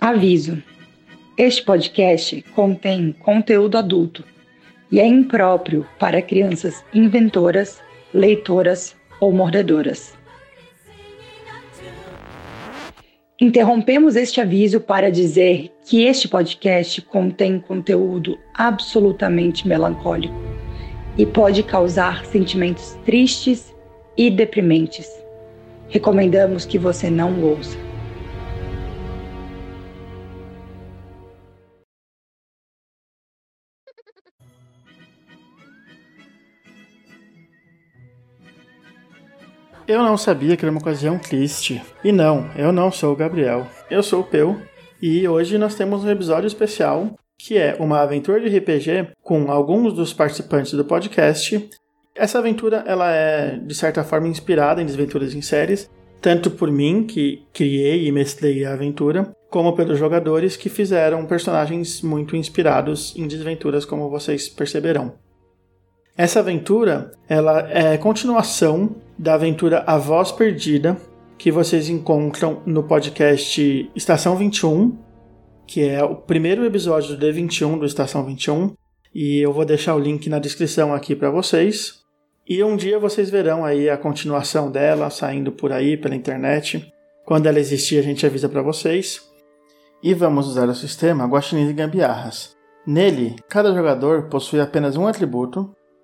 Aviso: este podcast contém conteúdo adulto e é impróprio para crianças inventoras, leitoras ou mordedoras. Interrompemos este aviso para dizer que este podcast contém conteúdo absolutamente melancólico e pode causar sentimentos tristes e deprimentes. Recomendamos que você não ouça. Eu não sabia que era uma ocasião triste. E não, eu não sou o Gabriel. Eu sou o Peu. E hoje nós temos um episódio especial que é uma aventura de RPG com alguns dos participantes do podcast. Essa aventura ela é de certa forma inspirada em desventuras em séries, tanto por mim que criei e mestrei a aventura, como pelos jogadores que fizeram personagens muito inspirados em desventuras, como vocês perceberão. Essa aventura ela é continuação da aventura A Voz Perdida, que vocês encontram no podcast Estação 21, que é o primeiro episódio do D21 do Estação 21, e eu vou deixar o link na descrição aqui para vocês. E um dia vocês verão aí a continuação dela saindo por aí pela internet. Quando ela existir, a gente avisa para vocês. E vamos usar o sistema Guaxinim de Gambiarras. Nele, cada jogador possui apenas um atributo,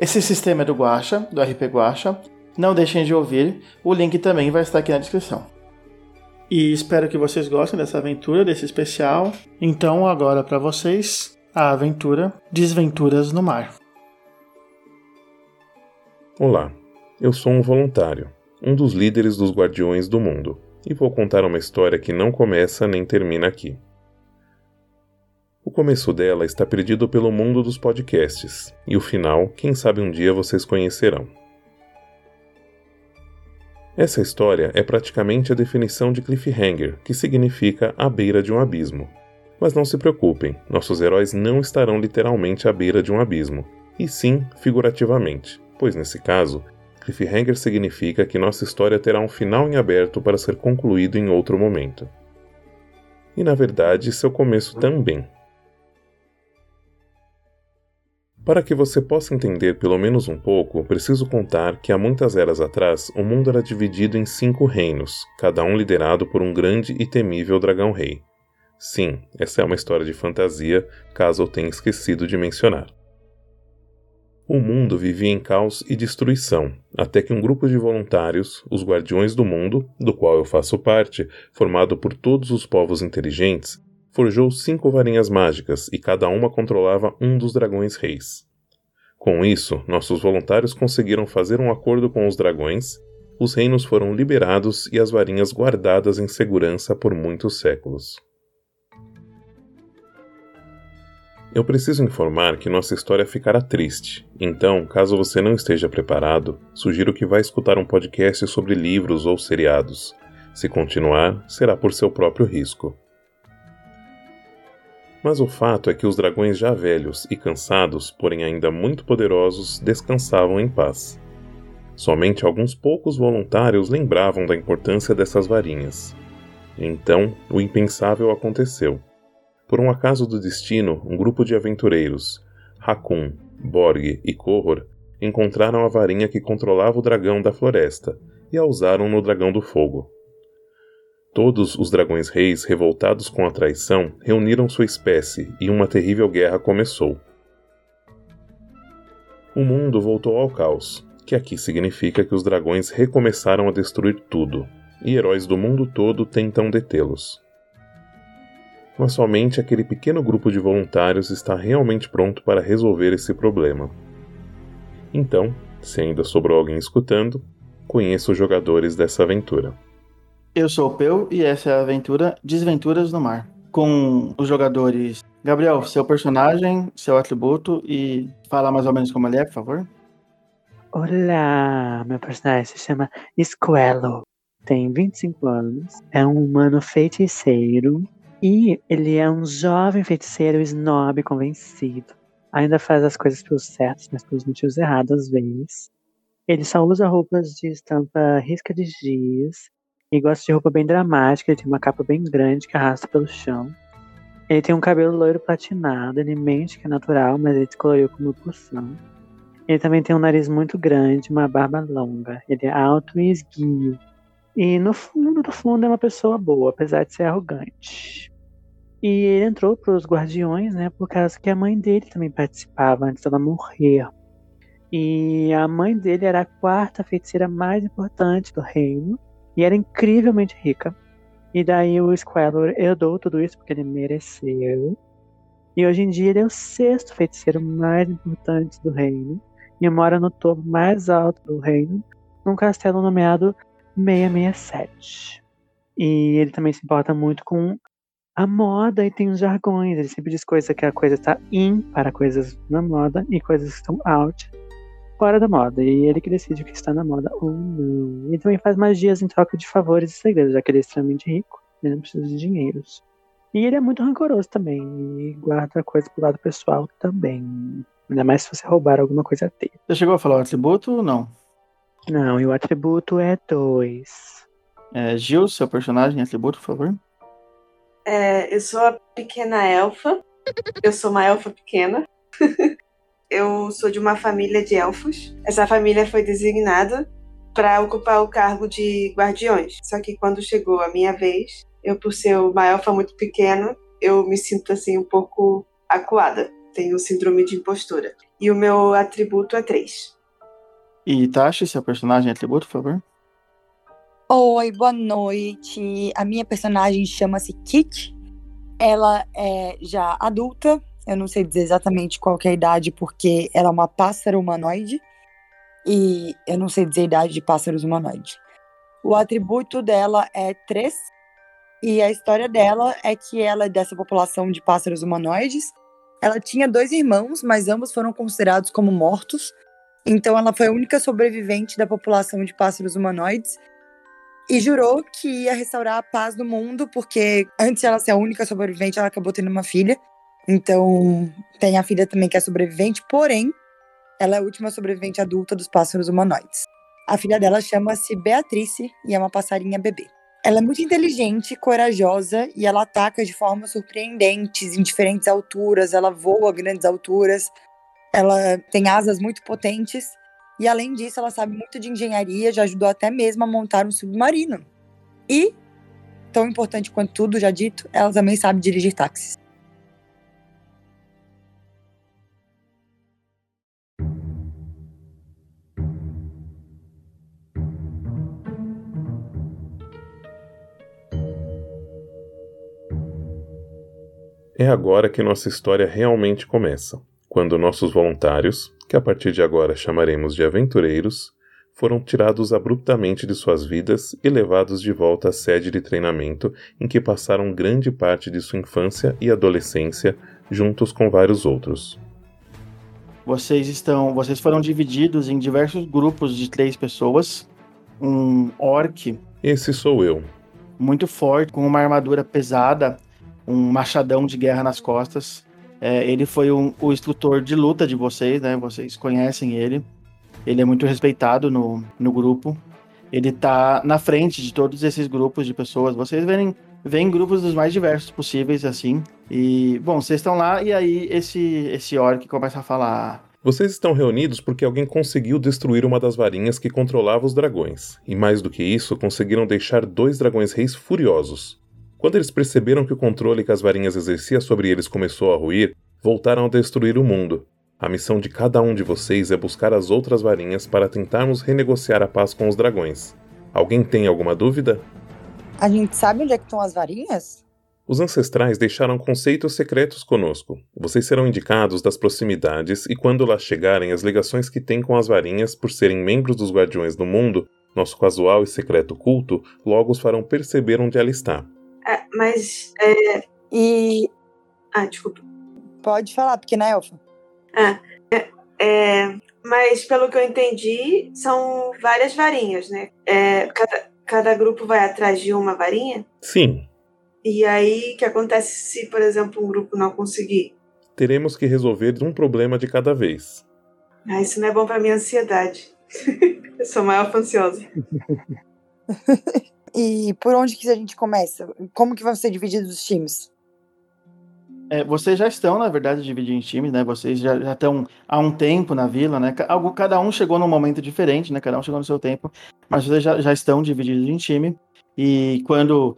Esse sistema é do Guacha, do RP Guacha. Não deixem de ouvir, o link também vai estar aqui na descrição. E espero que vocês gostem dessa aventura, desse especial. Então, agora para vocês, a aventura Desventuras no Mar. Olá, eu sou um voluntário, um dos líderes dos Guardiões do Mundo, e vou contar uma história que não começa nem termina aqui. O começo dela está perdido pelo mundo dos podcasts, e o final, quem sabe um dia vocês conhecerão. Essa história é praticamente a definição de cliffhanger, que significa à beira de um abismo. Mas não se preocupem, nossos heróis não estarão literalmente à beira de um abismo, e sim figurativamente, pois nesse caso, cliffhanger significa que nossa história terá um final em aberto para ser concluído em outro momento. E na verdade, seu começo também. Para que você possa entender pelo menos um pouco, preciso contar que há muitas eras atrás o mundo era dividido em cinco reinos, cada um liderado por um grande e temível dragão rei. Sim, essa é uma história de fantasia, caso eu tenha esquecido de mencionar. O mundo vivia em caos e destruição, até que um grupo de voluntários, os Guardiões do Mundo, do qual eu faço parte, formado por todos os povos inteligentes, forjou cinco varinhas mágicas e cada uma controlava um dos dragões reis. Com isso, nossos voluntários conseguiram fazer um acordo com os dragões, os reinos foram liberados e as varinhas guardadas em segurança por muitos séculos. Eu preciso informar que nossa história ficará triste, então, caso você não esteja preparado, sugiro que vá escutar um podcast sobre livros ou seriados. Se continuar, será por seu próprio risco. Mas o fato é que os dragões já velhos e cansados, porém ainda muito poderosos, descansavam em paz. Somente alguns poucos voluntários lembravam da importância dessas varinhas. Então, o impensável aconteceu. Por um acaso do destino, um grupo de aventureiros, Hakun, Borg e Koror, encontraram a varinha que controlava o dragão da floresta e a usaram no dragão do fogo. Todos os dragões reis, revoltados com a traição, reuniram sua espécie e uma terrível guerra começou. O mundo voltou ao caos, que aqui significa que os dragões recomeçaram a destruir tudo, e heróis do mundo todo tentam detê-los. Mas somente aquele pequeno grupo de voluntários está realmente pronto para resolver esse problema. Então, se ainda sobrou alguém escutando, conheça os jogadores dessa aventura. Eu sou o Peu e essa é a aventura Desventuras no Mar. com os jogadores. Gabriel, seu personagem, seu atributo e fala mais ou menos como ele é, por favor. Olá, meu personagem se chama Squello. Tem 25 anos, é um humano feiticeiro e ele é um jovem feiticeiro snob convencido. Ainda faz as coisas pelos certos, mas pelos motivos errados às vezes. Ele só usa roupas de estampa risca de giz e gosta de roupa bem dramática. Ele tem uma capa bem grande que arrasta pelo chão. Ele tem um cabelo loiro platinado. Ele mente que é natural, mas ele descoloriu com uma poção. Ele também tem um nariz muito grande, uma barba longa. Ele é alto e esguio. E no fundo do fundo é uma pessoa boa, apesar de ser arrogante. E ele entrou para os Guardiões, né, por causa que a mãe dele também participava antes dela morrer. E a mãe dele era a quarta feiticeira mais importante do reino e era incrivelmente rica. E daí o Squallor herdou tudo isso porque ele mereceu. E hoje em dia ele é o sexto feiticeiro mais importante do reino e mora no topo mais alto do reino, num castelo nomeado 667. E ele também se importa muito com a moda e tem os jargões. Ele sempre diz coisa que a coisa está in para coisas na moda e coisas que estão out fora da moda. E ele que decide o que está na moda ou não. Ele também faz magias em troca de favores e segredos, já que ele é extremamente rico. Ele não precisa de dinheiros. E ele é muito rancoroso também. E guarda coisa pro lado pessoal também. Ainda mais se você roubar alguma coisa dele. Você chegou a falar o atributo ou não? Não, e o atributo é dois. É, Gil, seu personagem, atributo, por favor. É, eu sou a pequena elfa. Eu sou uma elfa pequena. eu sou de uma família de elfos. Essa família foi designada para ocupar o cargo de guardiões. Só que quando chegou a minha vez, eu, por ser uma elfa muito pequena, eu me sinto assim um pouco acuada. Tenho síndrome de impostura. E o meu atributo é 3. E Tashi, seu personagem atributo, por favor. Oi, boa noite. A minha personagem chama-se Kit. Ela é já adulta. Eu não sei dizer exatamente qual é a idade, porque ela é uma pássaro humanoide. E eu não sei dizer a idade de pássaros humanoides. O atributo dela é 3. E a história dela é que ela é dessa população de pássaros humanoides. Ela tinha dois irmãos, mas ambos foram considerados como mortos. Então ela foi a única sobrevivente da população de pássaros humanoides e jurou que ia restaurar a paz no mundo, porque antes de ela ser a única sobrevivente, ela acabou tendo uma filha. Então, tem a filha também que é sobrevivente, porém, ela é a última sobrevivente adulta dos pássaros humanoides. A filha dela chama-se Beatrice e é uma passarinha bebê. Ela é muito inteligente, corajosa e ela ataca de formas surpreendentes em diferentes alturas. Ela voa a grandes alturas. Ela tem asas muito potentes e além disso, ela sabe muito de engenharia, já ajudou até mesmo a montar um submarino. E, tão importante quanto tudo já dito, ela também sabe dirigir táxis. É agora que nossa história realmente começa, quando nossos voluntários, que a partir de agora chamaremos de aventureiros, foram tirados abruptamente de suas vidas e levados de volta à sede de treinamento em que passaram grande parte de sua infância e adolescência juntos com vários outros. Vocês estão, vocês foram divididos em diversos grupos de três pessoas. Um orc. Esse sou eu. Muito forte, com uma armadura pesada, um machadão de guerra nas costas, é, ele foi um, o instrutor de luta de vocês, né? Vocês conhecem ele. Ele é muito respeitado no, no grupo. Ele tá na frente de todos esses grupos de pessoas. Vocês veem, veem grupos dos mais diversos possíveis, assim. E, bom, vocês estão lá e aí esse, esse orc começa a falar. Vocês estão reunidos porque alguém conseguiu destruir uma das varinhas que controlava os dragões. E mais do que isso, conseguiram deixar dois dragões reis furiosos. Quando eles perceberam que o controle que as varinhas exercia sobre eles começou a ruir, voltaram a destruir o mundo. A missão de cada um de vocês é buscar as outras varinhas para tentarmos renegociar a paz com os dragões. Alguém tem alguma dúvida? A gente sabe onde é que estão as varinhas? Os ancestrais deixaram conceitos secretos conosco. Vocês serão indicados das proximidades e quando lá chegarem as ligações que têm com as varinhas por serem membros dos Guardiões do Mundo, nosso casual e secreto culto, logo os farão perceber onde ela está. É, mas é, E. Ah, desculpa. Pode falar, pequena elfa. Ah, é, é, mas pelo que eu entendi, são várias varinhas, né? É, cada, cada grupo vai atrás de uma varinha? Sim. E aí, o que acontece se, por exemplo, um grupo não conseguir? Teremos que resolver um problema de cada vez. Ah, isso não é bom pra minha ansiedade. eu sou maior ansiosa. e por onde que a gente começa? Como que vão ser divididos os times? É, vocês já estão, na verdade, divididos em times, né? Vocês já, já estão há um tempo na vila, né? Algo, cada um chegou num momento diferente, né? Cada um chegou no seu tempo, mas vocês já, já estão divididos em time. E quando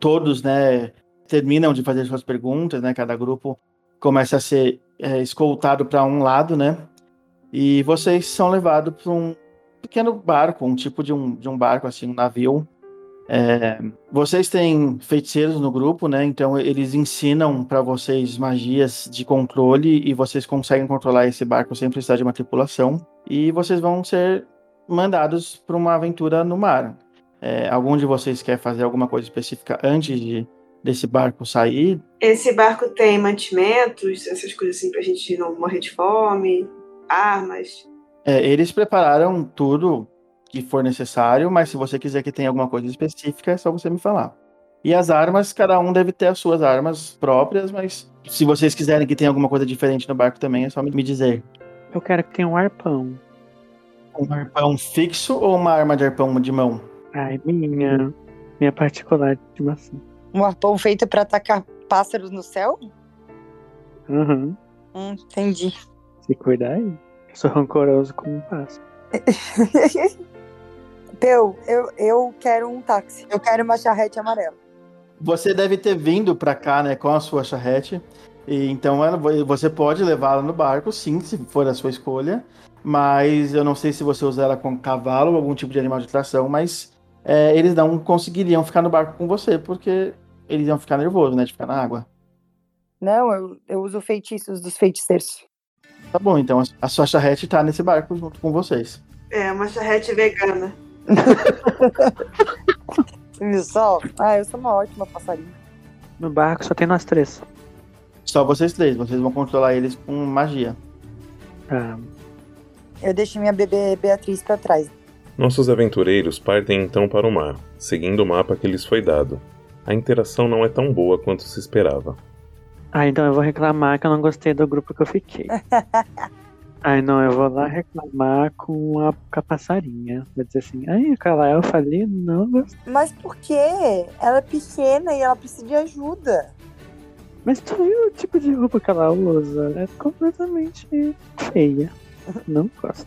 todos, né, terminam de fazer suas perguntas, né? Cada grupo começa a ser é, escoltado para um lado, né? E vocês são levados para um pequeno barco, um tipo de um, de um barco, assim, um navio, é, vocês têm feiticeiros no grupo, né? Então eles ensinam para vocês magias de controle e vocês conseguem controlar esse barco sem precisar de uma tripulação. E vocês vão ser mandados para uma aventura no mar. É, algum de vocês quer fazer alguma coisa específica antes de, desse barco sair? Esse barco tem mantimentos, essas coisas assim, para a gente não morrer de fome, armas. É, eles prepararam tudo que for necessário, mas se você quiser que tenha alguma coisa específica, é só você me falar. E as armas, cada um deve ter as suas armas próprias, mas se vocês quiserem que tenha alguma coisa diferente no barco também, é só me dizer. Eu quero que tenha um arpão. Um arpão fixo ou uma arma de arpão de mão? Ai, minha. Minha particular de maçã. Um arpão feito para atacar pássaros no céu? Uhum. Hum, entendi. Se cuidar aí. Sou rancoroso como um pássaro. Peu, eu, eu quero um táxi. Eu quero uma charrete amarela. Você deve ter vindo para cá, né, com a sua charrete. E então você pode levá-la no barco, sim, se for a sua escolha. Mas eu não sei se você usar ela com cavalo ou algum tipo de animal de tração, mas é, eles não conseguiriam ficar no barco com você, porque eles iam ficar nervosos, né, de ficar na água. Não, eu, eu uso feitiços dos feiticeiros. Tá bom, então a sua charrete tá nesse barco junto com vocês. É, uma charrete vegana. Viu só? Ah, eu sou uma ótima passarinho. No barco só tem nós três. Só vocês três, vocês vão controlar eles com magia. Ah. Eu deixo minha bebê Beatriz para trás. Nossos aventureiros partem então para o mar, seguindo o mapa que lhes foi dado. A interação não é tão boa quanto se esperava. Ah, então eu vou reclamar que eu não gostei do grupo que eu fiquei. Ai, não, eu vou lá reclamar com a, com a passarinha. Vou dizer assim, ai, aquela elfa ali não gostei. Mas por quê? Ela é pequena e ela precisa de ajuda. Mas tu viu o tipo de roupa que ela usa? É completamente feia. Não gosto.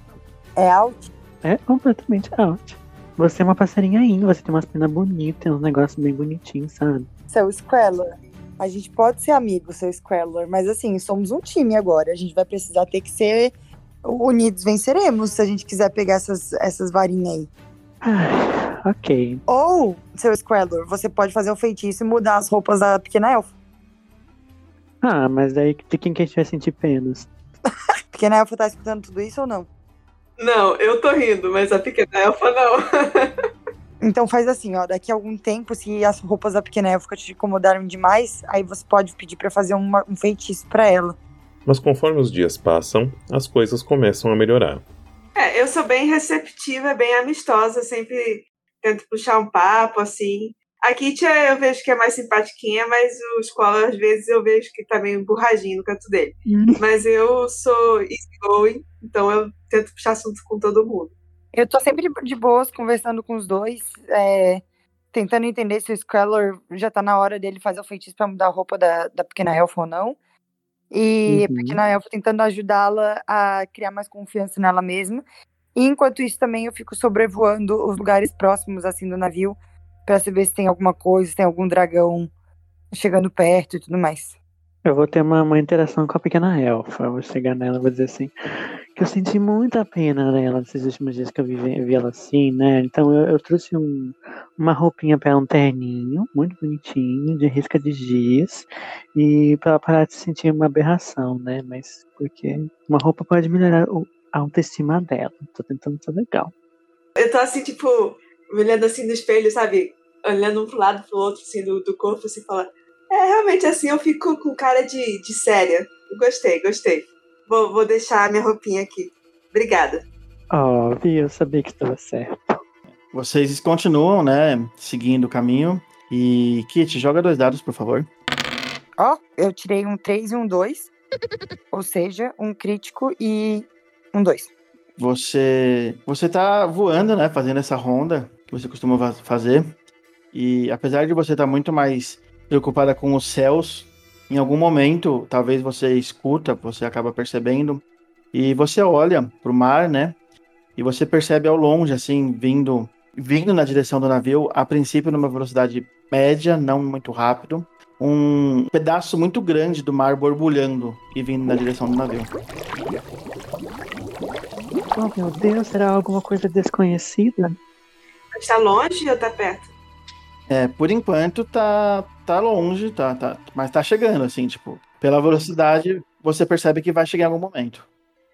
É out? É completamente out. Você é uma passarinha ainda, você tem umas penas bonitas, tem uns negócios bem bonitinhos, sabe? Seu Squeller, a gente pode ser amigo, seu Squeller, mas assim, somos um time agora. A gente vai precisar ter que ser unidos venceremos se a gente quiser pegar essas, essas varinhas aí. Ah, ok. Ou, seu Squeller, você pode fazer o feitiço e mudar as roupas da pequena elfa. Ah, mas daí de quem que a gente vai sentir penas? pequena elfa tá escutando tudo isso ou não? Não, eu tô rindo, mas a pequena elfa não. então faz assim, ó, daqui a algum tempo, se as roupas da pequena elfa te incomodaram demais, aí você pode pedir para fazer uma, um feitiço para ela. Mas conforme os dias passam, as coisas começam a melhorar. É, eu sou bem receptiva, bem amistosa, sempre tento puxar um papo, assim. A Kitia eu vejo que é mais simpatiquinha, mas o Escola às vezes eu vejo que tá meio burradinho no canto dele. Uhum. Mas eu sou easygoing, então eu tento puxar assunto com todo mundo. Eu tô sempre de boas conversando com os dois, é, tentando entender se o Squeller já tá na hora dele fazer o feitiço pra mudar a roupa da, da pequena elfa ou não. E uhum. a pequena elfa tentando ajudá-la a criar mais confiança nela mesma. E enquanto isso também eu fico sobrevoando os lugares próximos assim do navio para saber se tem alguma coisa, se tem algum dragão chegando perto e tudo mais. Eu vou ter uma, uma interação com a pequena elfa. Eu vou chegar nela e vou dizer assim: que eu senti muita pena dela nesses últimos dias que eu vi, vi ela assim, né? Então eu, eu trouxe um, uma roupinha para um terninho, muito bonitinho, de risca de giz, e para ela parar de sentir uma aberração, né? Mas porque uma roupa pode melhorar a autoestima dela. Tô tentando ser legal. Eu tô assim, tipo, olhando assim no espelho, sabe? Olhando um pro lado pro outro, assim, do, do corpo, assim, fala É, realmente assim eu fico com cara de, de séria. Gostei, gostei. Vou, vou deixar minha roupinha aqui. Obrigada. Ó, vi, eu sabia que estava certo. Vocês continuam, né, seguindo o caminho. E, Kit, joga dois dados, por favor. Ó, eu tirei um 3 e um 2. Ou seja, um crítico e um 2. Você, você tá voando, né, fazendo essa ronda que você costuma fazer. E apesar de você estar muito mais preocupada com os céus, em algum momento, talvez você escuta, você acaba percebendo, e você olha pro mar, né? E você percebe ao longe, assim, vindo, vindo na direção do navio, a princípio numa velocidade média, não muito rápido, um pedaço muito grande do mar borbulhando e vindo na direção do navio. Oh, meu Deus, será alguma coisa desconhecida? Está longe ou tá perto? É, por enquanto tá, tá longe, tá, tá, mas tá chegando, assim, tipo, pela velocidade, você percebe que vai chegar em algum momento.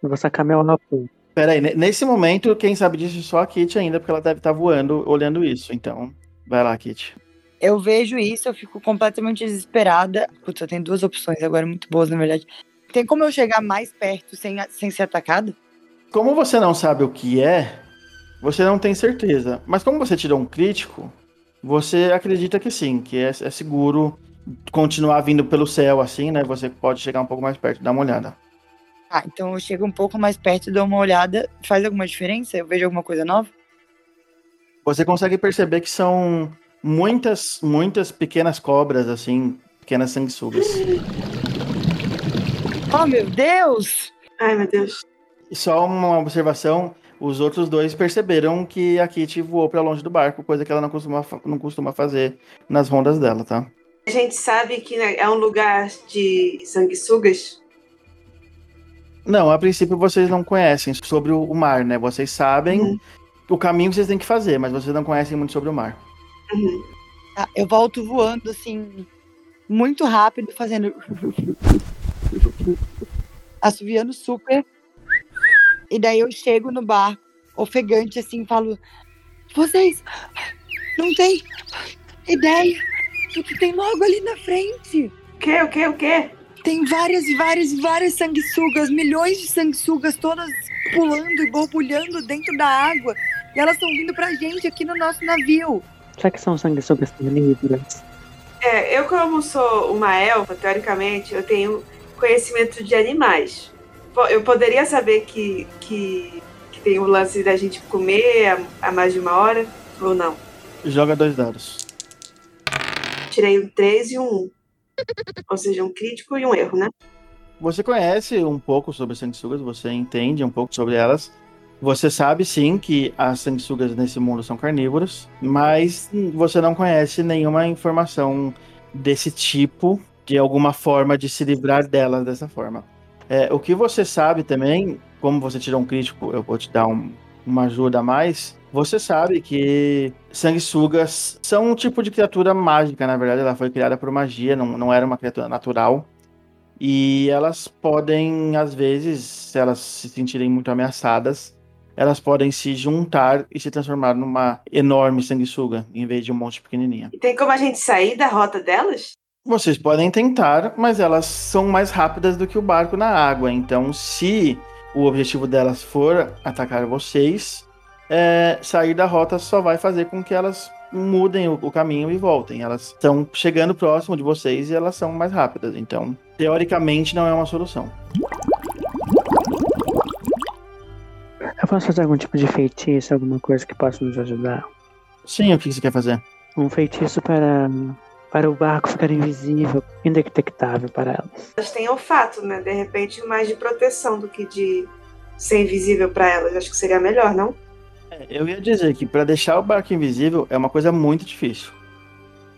Eu vou sacar meu rapor. Pera aí, ne- nesse momento, quem sabe disso é só a Kit ainda, porque ela deve estar voando, olhando isso, então, vai lá, Kit. Eu vejo isso, eu fico completamente desesperada. Putz, eu tenho duas opções agora muito boas, na verdade. Tem como eu chegar mais perto sem, sem ser atacada? Como você não sabe o que é, você não tem certeza, mas como você tirou um crítico, você acredita que sim, que é, é seguro continuar vindo pelo céu, assim, né, você pode chegar um pouco mais perto, dá uma olhada. Ah, então eu chego um pouco mais perto, dou uma olhada. Faz alguma diferença? Eu vejo alguma coisa nova? Você consegue perceber que são muitas, muitas pequenas cobras, assim, pequenas sanguessugas. Oh, meu Deus! Ai, meu Deus. E só uma observação, os outros dois perceberam que a Kitty voou pra longe do barco, coisa que ela não costuma, não costuma fazer nas rondas dela, tá? A gente sabe que né, é um lugar de sanguessugas. Não, a princípio vocês não conhecem sobre o mar, né? Vocês sabem Uhum. o caminho que vocês têm que fazer, mas vocês não conhecem muito sobre o mar. Uhum. Tá, eu volto voando assim, muito rápido, fazendo. assoviando super. E daí eu chego no barco, ofegante, assim, e falo: Vocês não tem ideia do que tem logo ali na frente? O quê? O quê? O quê? Tem várias e várias e várias sanguessugas, milhões de sanguessugas, todas pulando e borbulhando dentro da água. E elas estão vindo pra gente aqui no nosso navio. Será que são sanguessugas carnívoras? É, eu como sou uma elfa, teoricamente, eu tenho conhecimento de animais. Eu poderia saber que, que, que tem o lance da gente comer há, há mais de uma hora, ou não? Joga dois dados. Tirei um 3 e um 1. Ou seja, um crítico e um erro, né? Você conhece um pouco sobre sanguessugas, você entende um pouco sobre elas. Você sabe sim que as sanguessugas nesse mundo são carnívoras, mas você não conhece nenhuma informação desse tipo, de alguma forma de se livrar delas dessa forma. É, o que você sabe também, como você tirou um crítico, eu vou te dar um- uma ajuda a mais. Você sabe que sanguessugas são um tipo de criatura mágica, na verdade, ela foi criada por magia, não, não era uma criatura natural. E elas podem, às vezes, se elas se sentirem muito ameaçadas, elas podem se juntar e se transformar numa enorme sanguessuga, em vez de um monte pequenininha. E tem como a gente sair da rota delas? Vocês podem tentar, mas elas são mais rápidas do que o barco na água. Então, se o objetivo delas for atacar vocês, é, sair da rota só vai fazer com que elas mudem o, o caminho e voltem. Elas estão chegando próximo de vocês e elas são mais rápidas. Então, teoricamente, não é uma solução. Eu posso fazer algum tipo de feitiço, alguma coisa que possa nos ajudar? Sim, o que você quer fazer? Um feitiço para, para o barco ficar invisível, indetectável para elas. Elas têm olfato, né? De repente, mais de proteção do que de ser invisível pra elas. Acho que seria melhor, não? É, Eu ia dizer que para deixar o barco invisível é uma coisa muito difícil.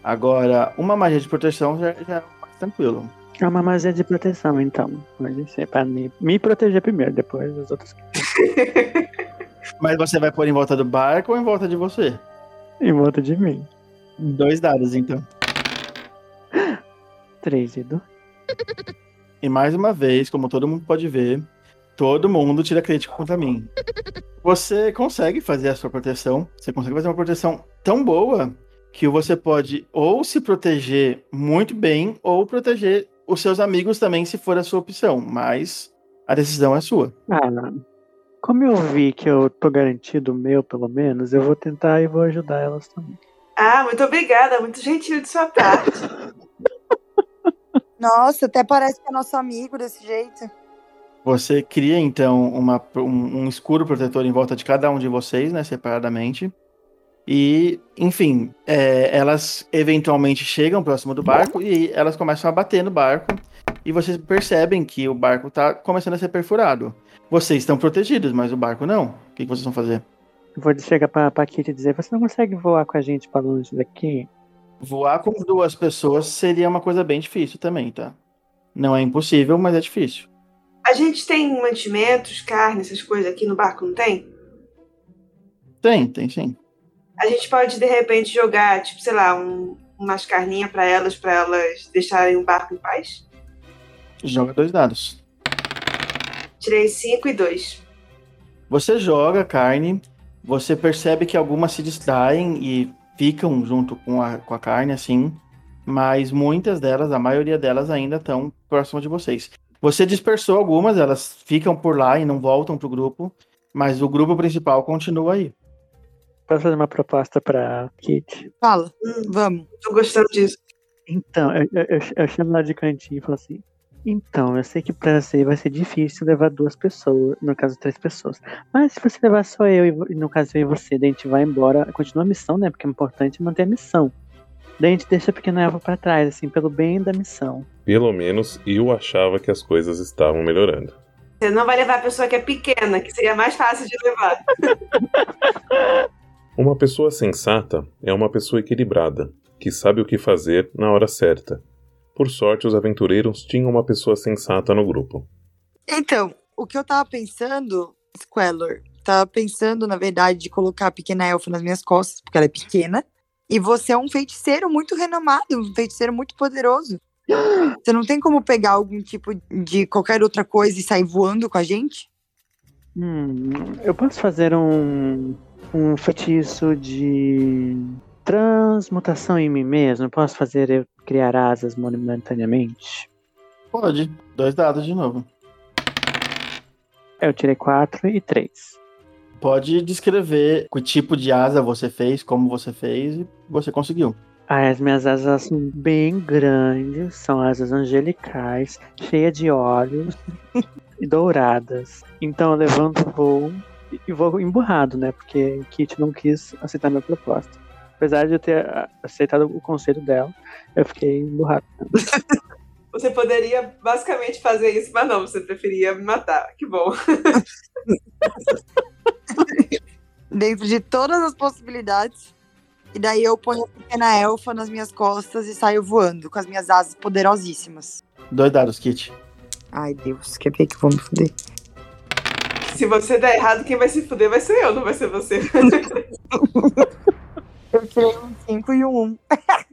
Agora, uma magia de proteção já, já é mais tranquilo. É uma magia de proteção, então. Pode ser para me, me proteger primeiro, depois os outros Mas você vai pôr em volta do barco ou em volta de você? em volta de mim. Dois dados, então. Três e dois. E mais uma vez, como todo mundo pode ver, todo mundo tira crítico contra mim. Você consegue fazer a sua proteção. Você consegue fazer uma proteção tão boa que você pode ou se proteger muito bem ou proteger os seus amigos também, se for a sua opção. Mas a decisão é sua. Ah, como eu vi que eu tô garantido o meu, pelo menos, eu vou tentar e vou ajudar elas também. Ah, muito obrigada, muito gentil de sua parte. Nossa, até parece que é nosso amigo desse jeito. Você cria então uma, um, um escuro protetor em volta de cada um de vocês, né, separadamente. E, enfim, é, elas eventualmente chegam próximo do barco e elas começam a bater no barco. E vocês percebem que o barco está começando a ser perfurado. Vocês estão protegidos, mas o barco não. O que, que vocês vão fazer? Vou chegar pra, pra Kitty e dizer: Você não consegue voar com a gente pra longe daqui? Voar com duas pessoas seria uma coisa bem difícil também, tá? Não é impossível, mas é difícil. A gente tem mantimentos, carne, essas coisas aqui no barco, não tem? Tem, tem sim. A gente pode, de repente, jogar, tipo, sei lá, um, umas carninhas para elas, para elas deixarem o barco em paz? Joga dois dados. Tirei 5 e 2. Você joga carne, você percebe que algumas se distraem e ficam junto com a, com a carne, assim, mas muitas delas, a maioria delas ainda estão próximas de vocês. Você dispersou algumas, elas ficam por lá e não voltam pro grupo, mas o grupo principal continua aí. Posso fazer uma proposta pra Kitty? Fala, Hum, vamos. tô gostando disso. Então, eu, eu, eu- eu chamo lá de cantinho e falo assim. Então, eu sei que pra você vai ser difícil levar duas pessoas, no caso três pessoas. Mas se você levar só eu e no caso eu e você, daí a gente vai embora, continua a missão, né? Porque é importante manter a missão. Daí a gente deixa a pequena Elva pra trás, assim, pelo bem da missão. Pelo menos eu achava que as coisas estavam melhorando. Você não vai levar a pessoa que é pequena, que seria mais fácil de levar. Uma pessoa sensata é uma pessoa equilibrada, que sabe o que fazer na hora certa. Por sorte, os aventureiros tinham uma pessoa sensata no grupo. Então, o que eu tava pensando, Squellor, tava pensando, na verdade, de colocar a pequena elfa nas minhas costas, porque ela é pequena. E você é um feiticeiro muito renomado, um feiticeiro muito poderoso. Você não tem como pegar algum tipo de qualquer outra coisa e sair voando com a gente? Hum, eu posso fazer um, um feitiço de transmutação em mim mesmo? Eu posso fazer eu criar asas momentaneamente? Pode. Dois dados de novo. Eu tirei quatro e três. Pode descrever que tipo de asa você fez, como você fez e você conseguiu. Ah, as minhas asas são bem grandes, são asas angelicais, cheias de olhos e douradas. Então eu levanto, voo e vou emburrado, né? Porque Kit não quis aceitar minha proposta. Apesar de eu ter ah, aceitado o conselho dela, eu fiquei emburrado. Você poderia basicamente fazer isso, mas não, você preferia me matar. Que bom. Dentro de todas as possibilidades. E daí eu ponho a pequena elfa nas minhas costas e saio voando com as minhas asas poderosíssimas. Dois dados, Kit. Ai, Deus, quer ver que eu vou me fuder? Se você der errado, quem vai se fuder vai ser eu, não vai ser você. Eu tirei um 5 e um 1.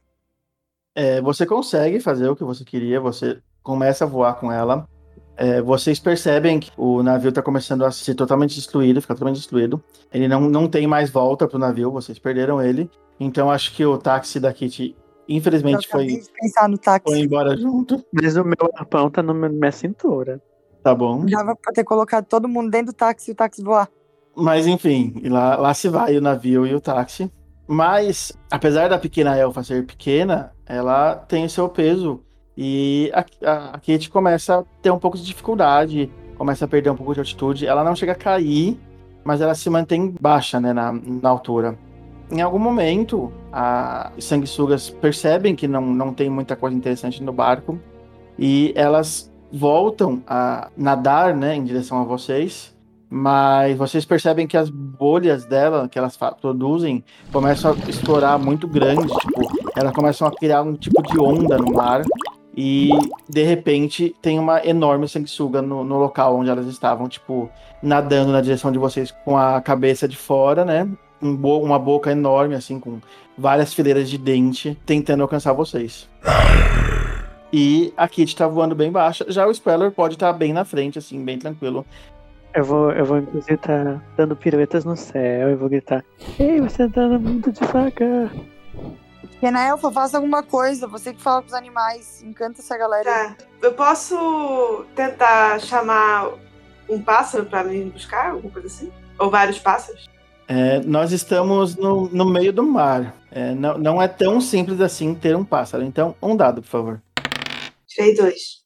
É, você consegue fazer o que você queria, você começa a voar com ela. É, vocês percebem que o navio está começando a ser totalmente destruído, ficar totalmente destruído. Ele não, não tem mais volta pro navio, vocês perderam ele. Então acho que o táxi da Kitty, infelizmente, foi, de pensar no táxi. foi embora junto. Mas o meu arpão tá na minha cintura. Tá bom. Dava pra ter colocado todo mundo dentro do táxi e o táxi voar. Mas enfim, lá, lá se vai o navio e o táxi. Mas, apesar da pequena elfa ser pequena, ela tem o seu peso. E a, a, a Kate começa a ter um pouco de dificuldade, começa a perder um pouco de altitude. Ela não chega a cair, mas ela se mantém baixa né, na, na altura. Em algum momento, a- os sanguessugas percebem que não, não tem muita coisa interessante no barco e elas voltam a nadar né, em direção a vocês. Mas vocês percebem que as bolhas dela, que elas produzem, começam a estourar muito grande. Tipo, elas começam a criar um tipo de onda no mar. E de repente tem uma enorme sanguessuga no, no local onde elas estavam, tipo, nadando na direção de vocês com a cabeça de fora, né? Um bo- uma boca enorme, assim, com várias fileiras de dente, tentando alcançar vocês. E a Kit tá voando bem baixa. Já o Speller pode estar bem na frente, assim, bem tranquilo. Eu vou, eu vou inclusive estar dando piruetas no céu e vou gritar: Ei, você tá andando muito devagar. Pequena elfa, faça alguma coisa. Você que fala com os animais. Encanta essa galera. Tá. Eu posso tentar chamar um pássaro pra me buscar? Alguma coisa assim? Ou vários pássaros? É, nós estamos no, no meio do mar. É, não, não é tão simples assim ter um pássaro. Então, um dado, por favor. Tirei dois.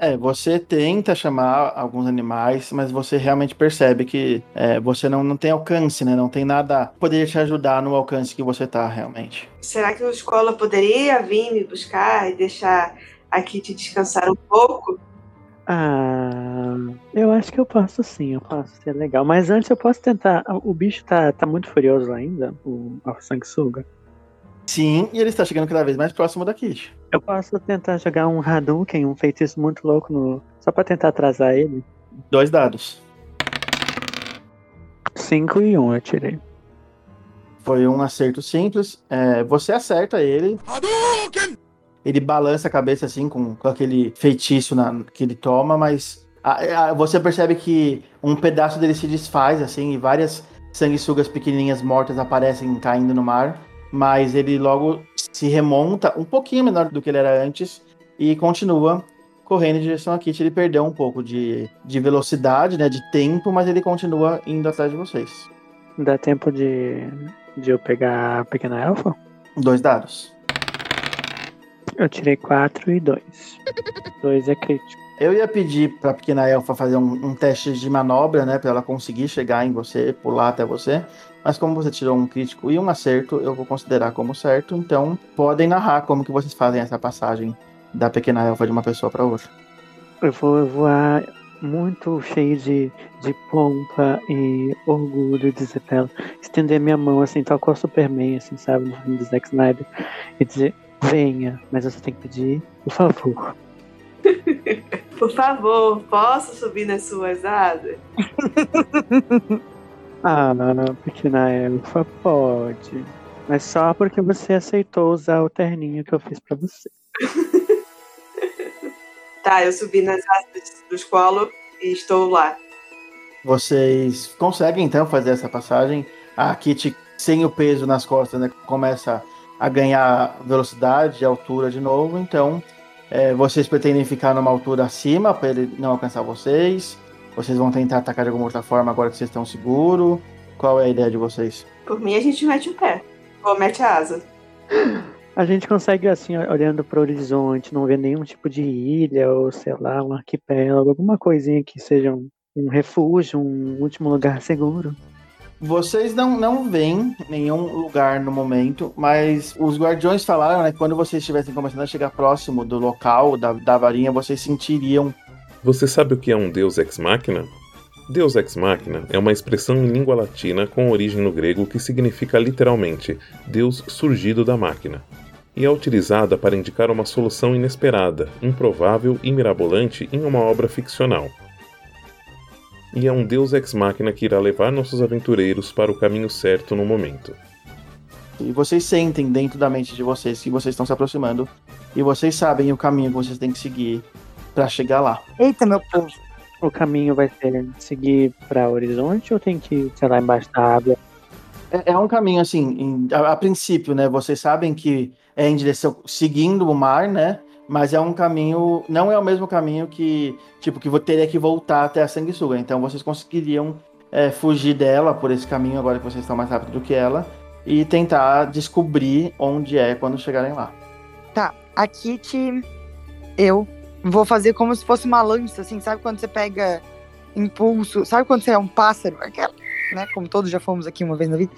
É, você tenta chamar alguns animais, mas você realmente percebe que é, você não, não tem alcance, né? Não tem nada que poderia te ajudar no alcance que você tá realmente. Será que a escola poderia vir me buscar e deixar a Kitty descansar um pouco? Ah, eu acho que eu posso sim, eu posso ser legal. Mas antes eu posso tentar. O bicho tá, tá muito furioso ainda, o, o sanguessuga. Sim, e ele está chegando cada vez mais próximo da Kit. Eu posso tentar jogar um Hadouken, um feitiço muito louco, no... só pra tentar atrasar ele. Dois dados. 5 e 1 um eu tirei. Foi um acerto simples. É, você acerta ele. Ele balança a cabeça assim com, com aquele feitiço na- que ele toma, mas a- a- você percebe que um pedaço dele se desfaz assim e várias sanguessugas pequenininhas mortas aparecem caindo no mar, mas ele logo se remonta um pouquinho menor do que ele era antes e continua correndo em direção a Kit. Ele perdeu um pouco de, de velocidade, né, de tempo, mas ele continua indo atrás de vocês. Dá tempo de, de eu pegar a pequena elfa? Dois dados. Eu tirei 4 e 2. 2 é crítico. Eu ia pedir pra pequena elfa fazer um, um teste de manobra, né? Pra ela conseguir chegar em você, pular até você. Mas como você tirou um crítico e um acerto, eu vou considerar como certo. Então, podem narrar como que vocês fazem essa passagem da pequena elfa de uma pessoa pra outra. Eu vou voar muito cheio de, de pompa e orgulho e dizer pra ela, estender minha mão assim, tal qual Superman, assim, sabe, no filme do Zack Snyder, e dizer, venha, mas você tem que pedir, por favor. Por favor, posso subir nas suas asas? Ah, pequena elfa, pode. Mas só porque você aceitou usar o terninho que eu fiz pra você. Tá, eu subi nas asas do escolo e estou lá. Vocês conseguem então fazer essa passagem. A Kit, sem o peso nas costas, né, começa a ganhar velocidade e altura de novo. Então, é, vocês pretendem ficar numa altura acima para ele não alcançar vocês? Vocês vão tentar atacar de alguma outra forma agora que vocês estão seguros? Qual é a ideia de vocês? Por mim, a gente mete o pé. Ou mete a asa. A gente consegue, assim, olhando pro horizonte, não ver nenhum tipo de ilha, ou sei lá, um arquipélago, alguma coisinha que seja um, um refúgio, um último lugar seguro. Vocês não, não veem nenhum lugar no momento, mas os guardiões falaram né, que quando vocês estivessem começando a chegar próximo do local da, da varinha, vocês sentiriam Você sabe o que é um deus ex machina? Deus ex machina é uma expressão em língua latina com origem no grego que significa literalmente Deus surgido da máquina, e é utilizada para indicar uma solução inesperada, improvável e mirabolante em uma obra ficcional. E é um Deus ex machina que irá levar nossos aventureiros para o caminho certo no momento. E vocês sentem dentro da mente de vocês que vocês estão se aproximando. E vocês sabem o caminho que vocês têm que seguir para chegar lá. Eita, meu povo. O caminho vai ser seguir pra horizonte ou tem que, sei lá, embaixo da água? É, é um caminho assim, em- a, a princípio, né? Vocês sabem que é em direção seguindo o mar, né? Mas é um caminho, não é o mesmo caminho que, tipo, que vou teria que voltar até a sanguessuga. Então vocês conseguiriam é, fugir dela por esse caminho agora que vocês estão mais rápido do que ela e tentar descobrir onde é quando chegarem lá. Tá, a Kitty, eu vou fazer como se fosse uma lança, assim, sabe quando você pega impulso, sabe quando você é um pássaro, aquela, né, como todos já fomos aqui uma vez na vida,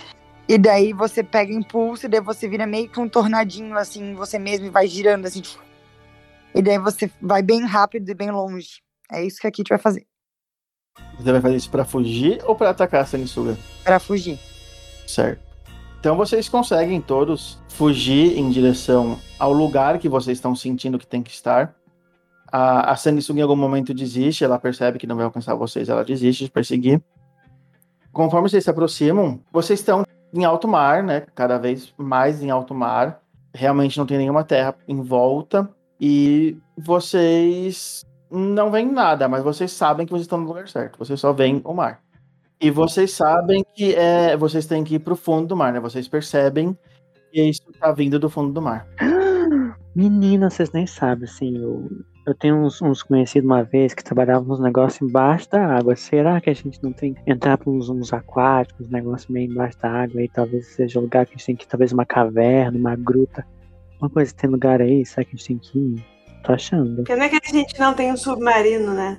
e daí você pega impulso e daí você vira meio que um tornadinho, assim, você mesmo e vai girando, assim, e daí você vai bem rápido e bem longe. É isso que a Kitty vai fazer, Você vai fazer isso para fugir ou para atacar a sanguessuga? pra fugir. Certo. Então vocês conseguem todos fugir em direção ao lugar que vocês estão sentindo que tem que estar. A, a em algum momento desiste, ela percebe que não vai alcançar vocês, ela desiste de perseguir. Conforme vocês se aproximam, vocês estão em alto mar, né? Cada vez mais em alto mar. Realmente não tem nenhuma terra em volta. E vocês não veem nada, mas vocês sabem que vocês estão no lugar certo. Vocês só veem o mar. E vocês sabem que é, vocês têm que ir pro fundo do mar, né? Vocês percebem E isso tá vindo do fundo do mar. Menina, vocês nem sabem, assim, eu, eu tenho uns, uns conhecidos uma vez que trabalhavam uns negócios embaixo da água. Será que a gente não tem que entrar para uns, uns aquáticos, uns negócios meio embaixo da água e talvez seja um lugar que a gente tem que ir, talvez uma caverna, uma gruta. Uma coisa que tem lugar aí, será que a gente tem que ir? Tô achando. Porque não é que a gente não tem um submarino, né?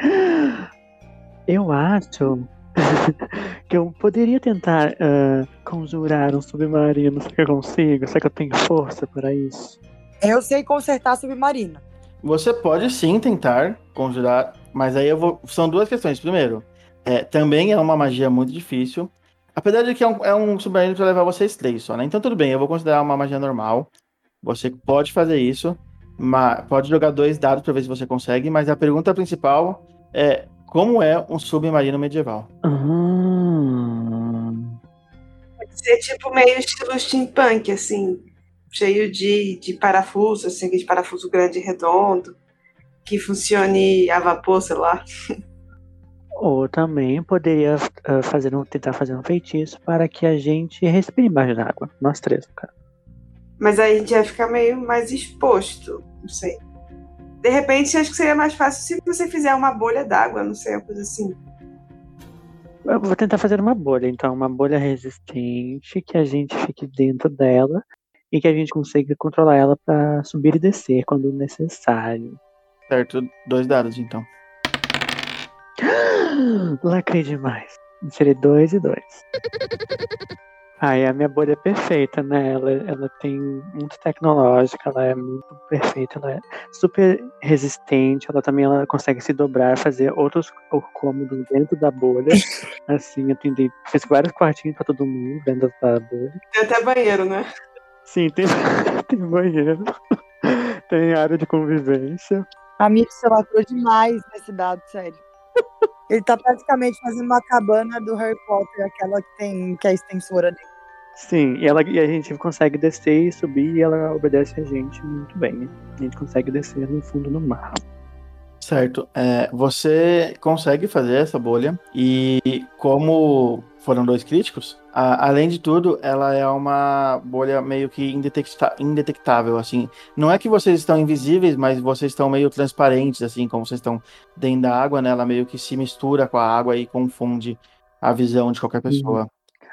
Eu acho que eu poderia tentar ah, conjurar um submarino. Será que eu consigo? Será que eu tenho força para isso? Eu sei consertar submarino. Você pode sim tentar conjurar, mas aí eu vou. São duas questões. Primeiro, é, também é uma magia muito difícil. Apesar de que é um, é um submarino para levar vocês três só, né? Então tudo bem, eu vou considerar uma magia normal. Você pode fazer isso, mas pode jogar dois dados para ver se você consegue. Mas a pergunta principal é como é um submarino medieval? Ah, Pode ser tipo meio estilo steampunk, assim. Cheio de, de parafuso, assim, de parafuso grande e redondo. Que funcione a vapor, sei lá. ou também poderia ah, fazer um, tentar fazer um feitiço para que a gente respire embaixo d'água. Nós três, cara. Mas aí a gente vai ficar meio mais exposto. Não sei. De repente, acho que seria mais fácil se você fizer uma bolha d'água, não sei, uma coisa assim. Eu vou tentar fazer uma bolha, então, uma bolha resistente que a gente fique dentro dela e que a gente consiga controlar ela para subir e descer quando necessário. Certo, dois dados então. Lacrei demais. Seria dois e dois. Aí a minha bolha é perfeita, né? Ela, ela tem muito tecnológica, ela é muito perfeita, ela é super resistente, ela também ela consegue se dobrar, fazer outros cômodos dentro da bolha. Assim, eu tentei, fiz vários quartinhos pra todo mundo dentro da bolha. Tem até banheiro, né? Sim, tem, tem banheiro, tem área de convivência. Amigo, você lacrou demais nesse dado, sério. Ele tá praticamente fazendo uma cabana do Harry Potter, aquela que tem que é a extensora dele. Sim, e, ela, e a gente consegue descer e subir e ela obedece a gente muito bem. né? A gente consegue descer no fundo do mar. Certo. É, você consegue fazer essa bolha e como foram dois críticos, a- além de tudo, ela é uma bolha meio que indetecta- indetectável, assim. Não é que vocês estão invisíveis, mas vocês estão meio transparentes, assim, como vocês estão dentro da água, né? Ela meio que se mistura com a água e confunde a visão de qualquer pessoa.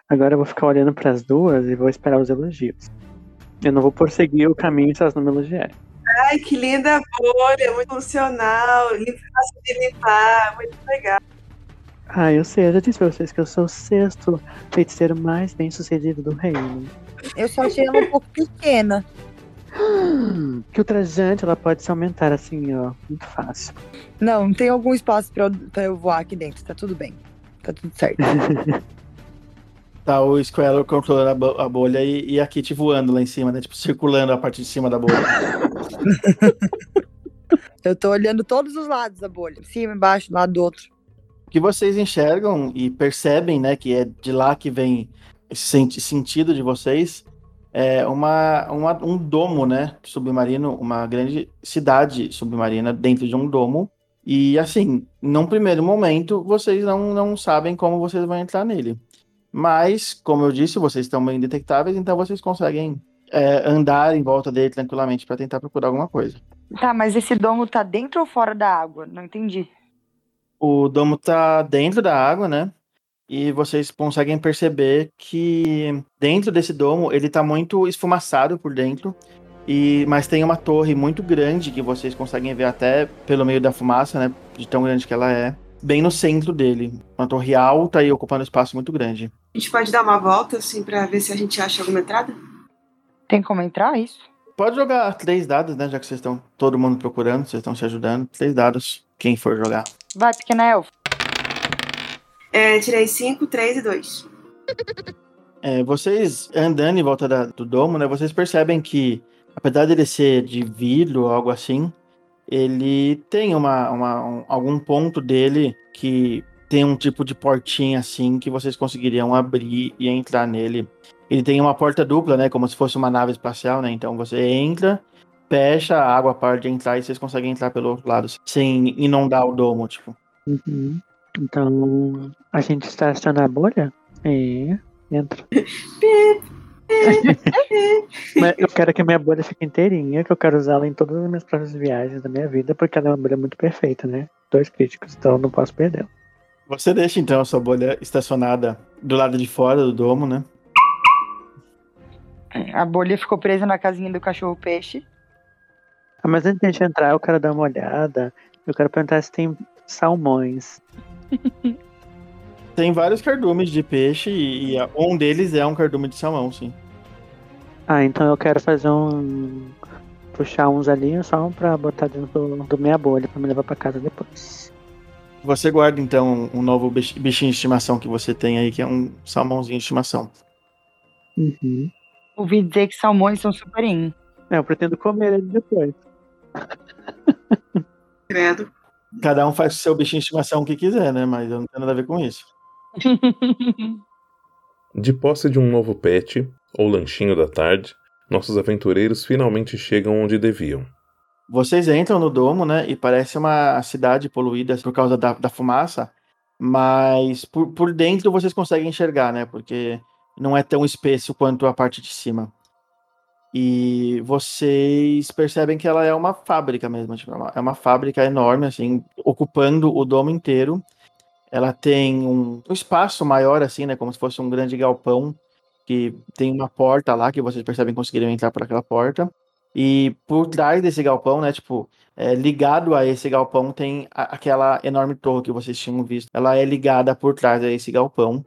Agora eu vou ficar olhando pras duas e vou esperar os elogios. Eu não vou prosseguir o caminho se elas não me elogiarem. Ai, que linda bolha, muito funcional, fácil de limpar, muito legal. Ah, eu sei, eu já disse pra vocês que eu sou o sexto feiticeiro mais bem sucedido do reino. Eu só achei ela um pouco pequena. Que o trajante ela pode se aumentar assim, ó, muito fácil. Não, tem algum espaço pra eu, pra eu voar aqui dentro, tá tudo bem. Tá tudo certo. Tá o Squirrel controlando a, bo- a bolha e, e a Kitty voando lá em cima, né? Tipo, circulando a parte de cima da bolha. Eu tô olhando todos os lados da bolha. Cima, embaixo, do lado do outro. Que vocês enxergam e percebem, né, que é de lá que vem esse senti- sentido de vocês, é uma, uma- um domo, né, submarino, uma grande cidade submarina dentro de um domo. E assim, num primeiro momento, vocês não, não sabem como vocês vão entrar nele. Mas, como eu disse, vocês estão bem detectáveis, então vocês conseguem é, andar em volta dele tranquilamente para tentar procurar alguma coisa. Tá, mas esse domo tá dentro ou fora da água? Não entendi. O domo tá dentro da água, né? E vocês conseguem perceber que dentro desse domo ele tá muito esfumaçado por dentro. E mas tem uma torre muito grande que vocês conseguem ver até pelo meio da fumaça, né? De tão grande que ela é. Bem no centro dele. Uma torre alta e ocupando um espaço muito grande. A gente pode dar uma volta, assim, pra ver se a gente acha alguma entrada? Tem como entrar isso? Pode jogar três dados, né? Já que vocês estão todo mundo procurando, vocês estão se ajudando. Três dados, quem for jogar. Vai, pequena elfa. É, tirei 5, 3 e 2. É, vocês andando em volta da- do domo, né? Vocês percebem que, apesar dele ser de vidro ou algo assim, ele tem uma, uma- um- algum ponto dele que tem um tipo de portinha assim que vocês conseguiriam abrir e entrar nele. Ele tem uma porta dupla, né? Como se fosse uma nave espacial, né? Então você entra, fecha, a água para de entrar e vocês conseguem entrar pelo outro lado sem inundar o domo, tipo. Uhum. Então, a gente está acionando a bolha? É, entra. Mas eu quero que a minha bolha fique inteirinha, que eu quero usá-la em todas as minhas próximas viagens da minha vida, porque ela é uma bolha muito perfeita, né? Dois críticos, então eu não posso perdê-la. Você deixa então a sua bolha estacionada do lado de fora do domo, né? A bolha ficou presa na casinha do cachorro peixe. Ah, mas antes de a gente entrar, eu quero dar uma olhada. Eu quero perguntar se tem salmões. Tem vários cardumes de peixe e, e um deles é um cardume de salmão, sim. Ah, então eu quero fazer um. puxar uns ali só pra botar dentro do, do minha bolha pra me levar pra casa depois. Você guarda então um novo bich- bichinho de estimação que você tem aí, que é um salmãozinho de estimação. Uhum. Ouvi dizer que salmões são super in. É, eu pretendo comer ele depois. Credo. Cada um faz o seu bichinho de estimação o que quiser, né? Mas eu não tenho nada a ver com isso. De posse de um novo pet, ou lanchinho da tarde, nossos aventureiros finalmente chegam onde deviam. Vocês entram no domo, né? E parece uma cidade poluída por causa da, da fumaça, mas por, por dentro vocês conseguem enxergar, né? Porque não é tão espesso quanto a parte de cima. E vocês percebem que ela é uma fábrica mesmo, tipo, é uma- é uma fábrica enorme, assim, ocupando o domo inteiro. Ela tem um, um espaço maior, assim, né? Como se fosse um grande galpão, que tem uma porta lá, que vocês percebem conseguiram entrar por aquela porta. E por trás desse galpão, né, tipo, é, ligado a esse galpão tem a- aquela enorme torre que vocês tinham visto. Ela é ligada por trás a esse galpão,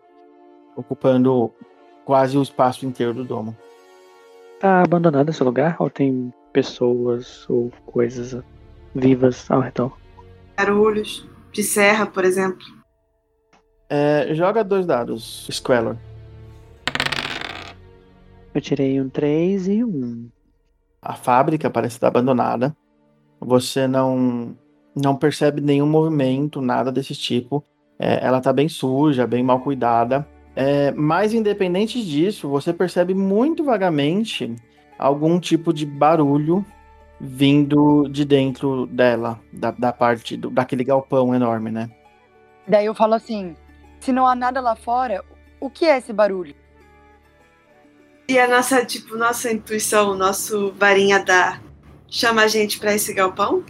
ocupando quase o espaço inteiro do domo. Tá abandonado esse lugar? Ou tem pessoas ou coisas vivas ao redor? Barulhos de serra, por exemplo. É, joga dois dados, Squalor. Eu tirei um 3 e um. A fábrica parece estar abandonada. Você não não percebe nenhum movimento, nada desse tipo. É, ela tá bem suja, bem mal cuidada. É, mas independente disso, você percebe muito vagamente algum tipo de barulho vindo de dentro dela, da, da parte do, daquele galpão enorme, né? Daí eu falo assim: se não há nada lá fora, o que é esse barulho? E a nossa, tipo, nossa intuição, nosso varinha da chama a gente pra esse galpão?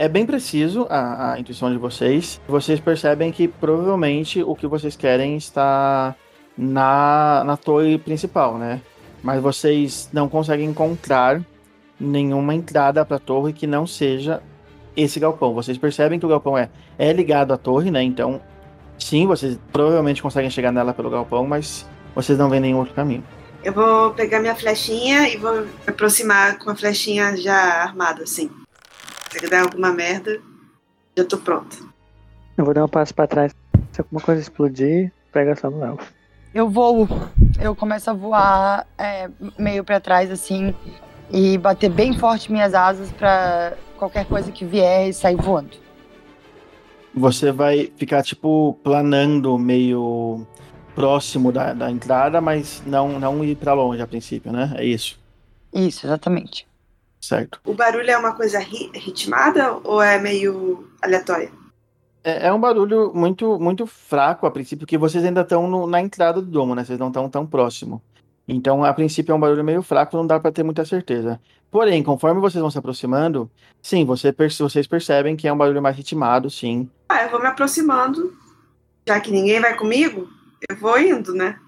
É bem preciso a, a intuição de vocês. Vocês percebem que provavelmente o que vocês querem está na, na torre principal, né? Mas vocês não conseguem encontrar nenhuma entrada para a torre que não seja esse galpão. Vocês percebem que o galpão é, é ligado à torre, né? Então, sim, vocês provavelmente conseguem chegar nela pelo galpão, mas vocês não veem nenhum outro caminho. Eu vou pegar minha flechinha e vou aproximar com a flechinha já armada, assim. Se der alguma merda, já tô pronta. Eu vou dar um passo pra trás. Se alguma coisa explodir, pega só no elfo. Eu vou, eu começo a voar é, meio pra trás assim e bater bem forte minhas asas pra qualquer coisa que vier sair voando. Você vai ficar, tipo, planando meio próximo da, da entrada, mas não, não ir para longe a princípio, né? É isso, Isso, exatamente. Certo? O barulho é uma coisa ri- ritmada ou é meio aleatória? É, é um barulho muito, muito fraco a princípio, porque vocês ainda estão na entrada do domo, né? Vocês não estão tão próximo. Então, a princípio é um barulho meio fraco, não dá para ter muita certeza. Porém, conforme vocês vão se aproximando, sim, você vocês percebem que é um barulho mais ritmado, sim. Ah, eu vou me aproximando. Já que ninguém vai comigo, eu vou indo, né?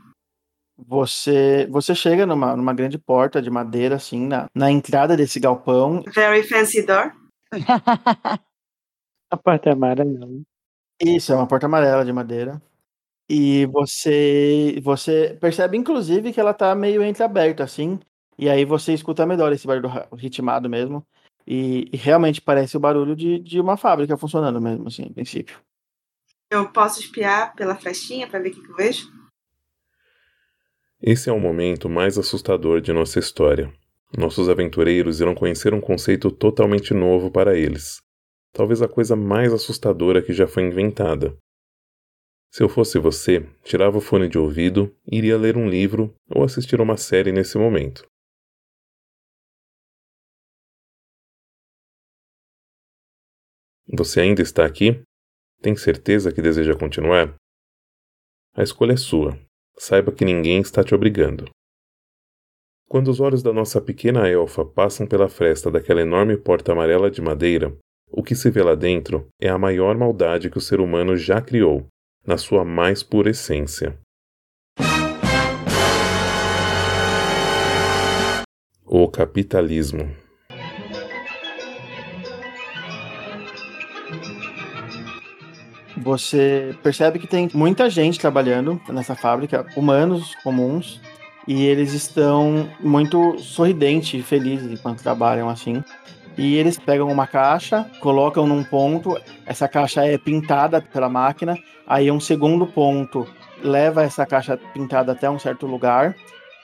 Você, você chega numa, numa grande porta de madeira, assim, na, na entrada desse galpão. Very fancy door. A porta é amarela. Isso, é uma porta amarela de madeira. E você, você percebe, inclusive, que ela tá meio entreaberta, assim. E aí você escuta melhor esse barulho ritmado mesmo. E, e realmente parece o barulho de, de uma fábrica funcionando mesmo, assim, a princípio. Eu posso espiar pela flechinha pra ver o que, que eu vejo? Esse é o momento mais assustador de nossa história. Nossos aventureiros irão conhecer um conceito totalmente novo para eles. Talvez a coisa mais assustadora que já foi inventada. Se eu fosse você, tirava o fone de ouvido, iria ler um livro ou assistir uma série nesse momento. Você ainda está aqui? Tem certeza que deseja continuar? A escolha é sua. Saiba que ninguém está te obrigando. Quando os olhos da nossa pequena elfa passam pela fresta daquela enorme porta amarela de madeira, o que se vê lá dentro é a maior maldade que o ser humano já criou, na sua mais pura essência. O capitalismo. Você percebe que tem muita gente trabalhando nessa fábrica, humanos comuns, e eles estão muito sorridentes e felizes enquanto trabalham assim. E eles pegam uma caixa, colocam num ponto, essa caixa é pintada pela máquina, aí um segundo ponto leva essa caixa pintada até um certo lugar,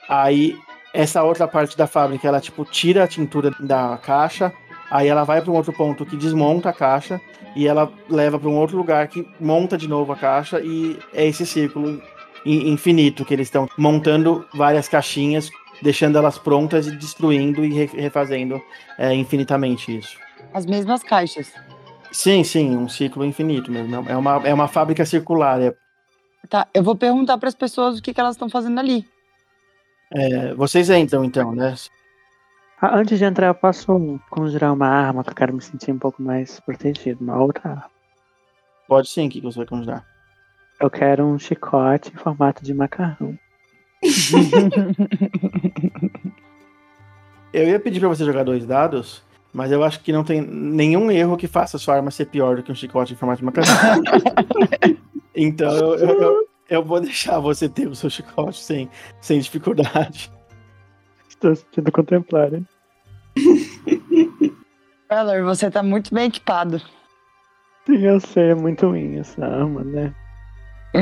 aí essa outra parte da fábrica ela tipo tira a tintura da caixa, aí ela vai para um outro ponto que desmonta a caixa e ela leva para um outro lugar que monta de novo a caixa e é esse círculo infinito que eles estão montando várias caixinhas deixando elas prontas e destruindo e refazendo é, infinitamente isso. As mesmas caixas. Sim, sim, um ciclo infinito mesmo. É uma, é uma fábrica circular. É... Tá, eu vou perguntar para as pessoas o que, que elas estão fazendo ali. É, vocês entram então, né? Ah, antes de entrar, eu posso conjurar uma arma que eu quero me sentir um pouco mais protegido, uma outra arma. Pode sim, o que você vai conjurar? Eu quero um chicote em formato de macarrão. eu ia pedir para você jogar dois dados, mas eu acho que não tem nenhum erro que faça a sua arma ser pior do que um chicote em formato de macarrão. então eu, eu, eu, eu, vou deixar você ter o seu chicote sem, sem dificuldade. Estou sendo contemplado. hein? Eller, você tá muito bem equipado. Sim, eu sei, é muito ruim essa arma, né?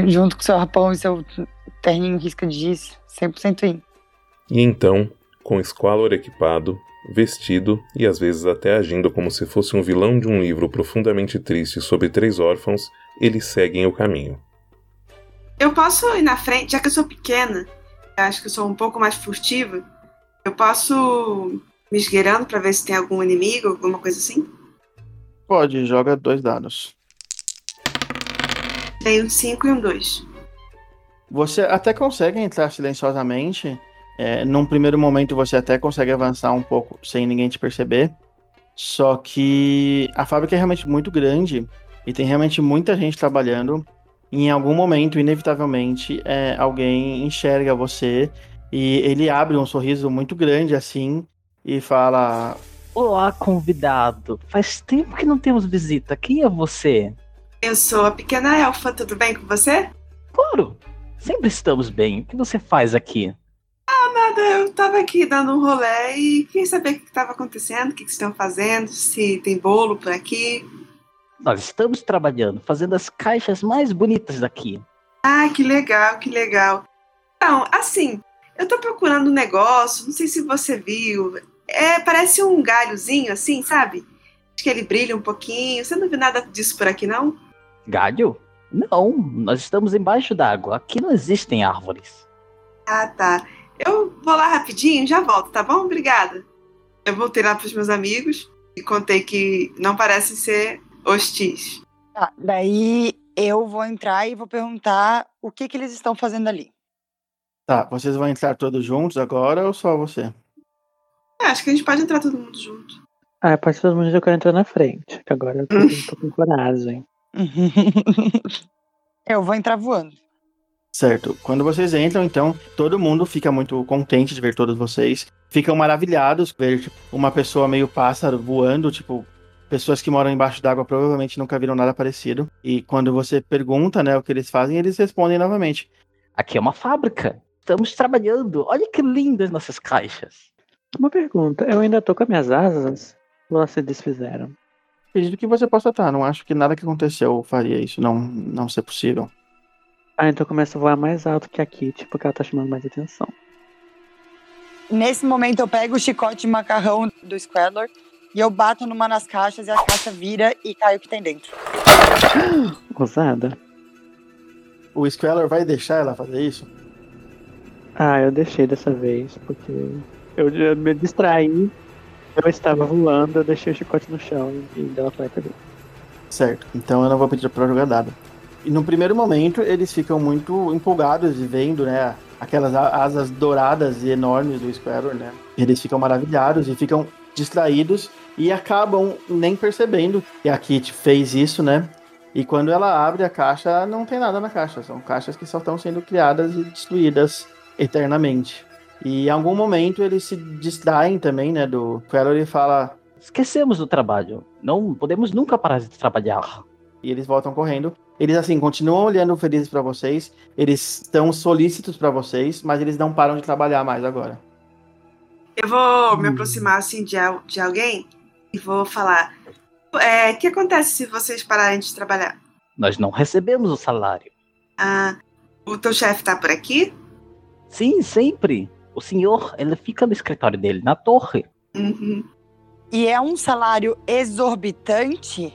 Junto com seu rapão e seu terninho risca de giz, 100% in. E então, com Squalor equipado, vestido e às vezes até agindo como se fosse um vilão de um livro profundamente triste sobre três órfãos, eles seguem o caminho. Eu posso ir na frente, já que eu sou pequena, acho que eu sou um pouco mais furtiva, eu posso me esgueirando para ver se tem algum inimigo, alguma coisa assim? Pode, joga dois dados. Tem um 5 e um 2. Você até consegue entrar silenciosamente. É, num primeiro momento você até consegue avançar um pouco sem ninguém te perceber. Só que a fábrica é realmente muito grande e tem realmente muita gente trabalhando. E em algum momento, inevitavelmente, é, alguém enxerga você e ele abre um sorriso muito grande assim e fala: Olá, convidado. Faz tempo que não temos visita. Quem é você? Eu sou a pequena elfa, tudo bem com você? Claro, sempre estamos bem. O que você faz aqui? Ah, nada, eu tava aqui dando um rolê e queria saber o que estava acontecendo, o que, que estão fazendo, se tem bolo por aqui. Nós estamos trabalhando, fazendo as caixas mais bonitas daqui. Ah, que legal, que legal. Então, assim, eu tô procurando um negócio, não sei se você viu. É, parece um galhozinho assim, sabe? Acho que ele brilha um pouquinho. Você não viu nada disso por aqui, não? Galho? Não, nós estamos embaixo d'água. Aqui não existem árvores. Ah, tá. Eu vou lá rapidinho, já volto, tá bom? Obrigada. Eu voltei lá pros meus amigos e contei que não parecem ser hostis. Tá, daí eu vou entrar e vou perguntar o que, que eles estão fazendo ali. Tá, vocês vão entrar todos juntos agora ou só você? É, acho que a gente pode entrar todo mundo junto. Ah, a partir todo mundo eu quero entrar na frente, que agora eu tô, tô com coragem. eu vou entrar voando. Certo. Quando vocês entram, então, todo mundo fica muito contente de ver todos vocês. Ficam maravilhados ver tipo, uma pessoa meio pássaro voando, tipo, pessoas que moram embaixo d'água provavelmente nunca viram nada parecido. E quando você pergunta, né, o que eles fazem, eles respondem novamente. Aqui é uma fábrica. Estamos trabalhando. Olha que lindas nossas caixas. Uma pergunta, eu ainda tô com as minhas asas? Ou elas se desfizeram? Acredito que você possa estar. Não acho que nada que aconteceu faria isso não, não ser possível. Ah, então começa a voar mais alto que a Kitty, porque ela tá chamando mais atenção. Nesse momento eu pego o chicote de macarrão do Squadler e eu bato numa das caixas e a caixa vira e cai o que tem dentro. Ousada. O Squeller vai deixar ela fazer isso? Ah, eu deixei dessa vez, porque eu, me distraí eu estava voando, eu deixei o chicote no chão e ela foi pegar. Certo, então eu não vou pedir pra jogar dado. E no primeiro momento eles ficam muito empolgados e vendo, né, aquelas asas douradas e enormes do Squirrel, né? Eles ficam maravilhados e ficam distraídos e acabam nem percebendo que a Kit fez isso, né? E quando ela abre a caixa, não tem nada na caixa. São caixas que só estão sendo criadas e destruídas eternamente. E em algum momento eles se distraem também, né? Do Queller e fala. Esquecemos do trabalho. Não podemos nunca parar de trabalhar. E eles voltam correndo. Eles, assim, continuam olhando felizes para vocês. Eles estão solícitos para vocês, mas eles não param de trabalhar mais agora. Eu vou me aproximar, assim, de, de alguém e vou falar: é, o que acontece se vocês pararem de trabalhar? Nós não recebemos o salário. Ah, o teu chefe tá por aqui? Sim, sempre. O senhor, ele fica no escritório dele, na torre. Uhum. E é um salário exorbitante?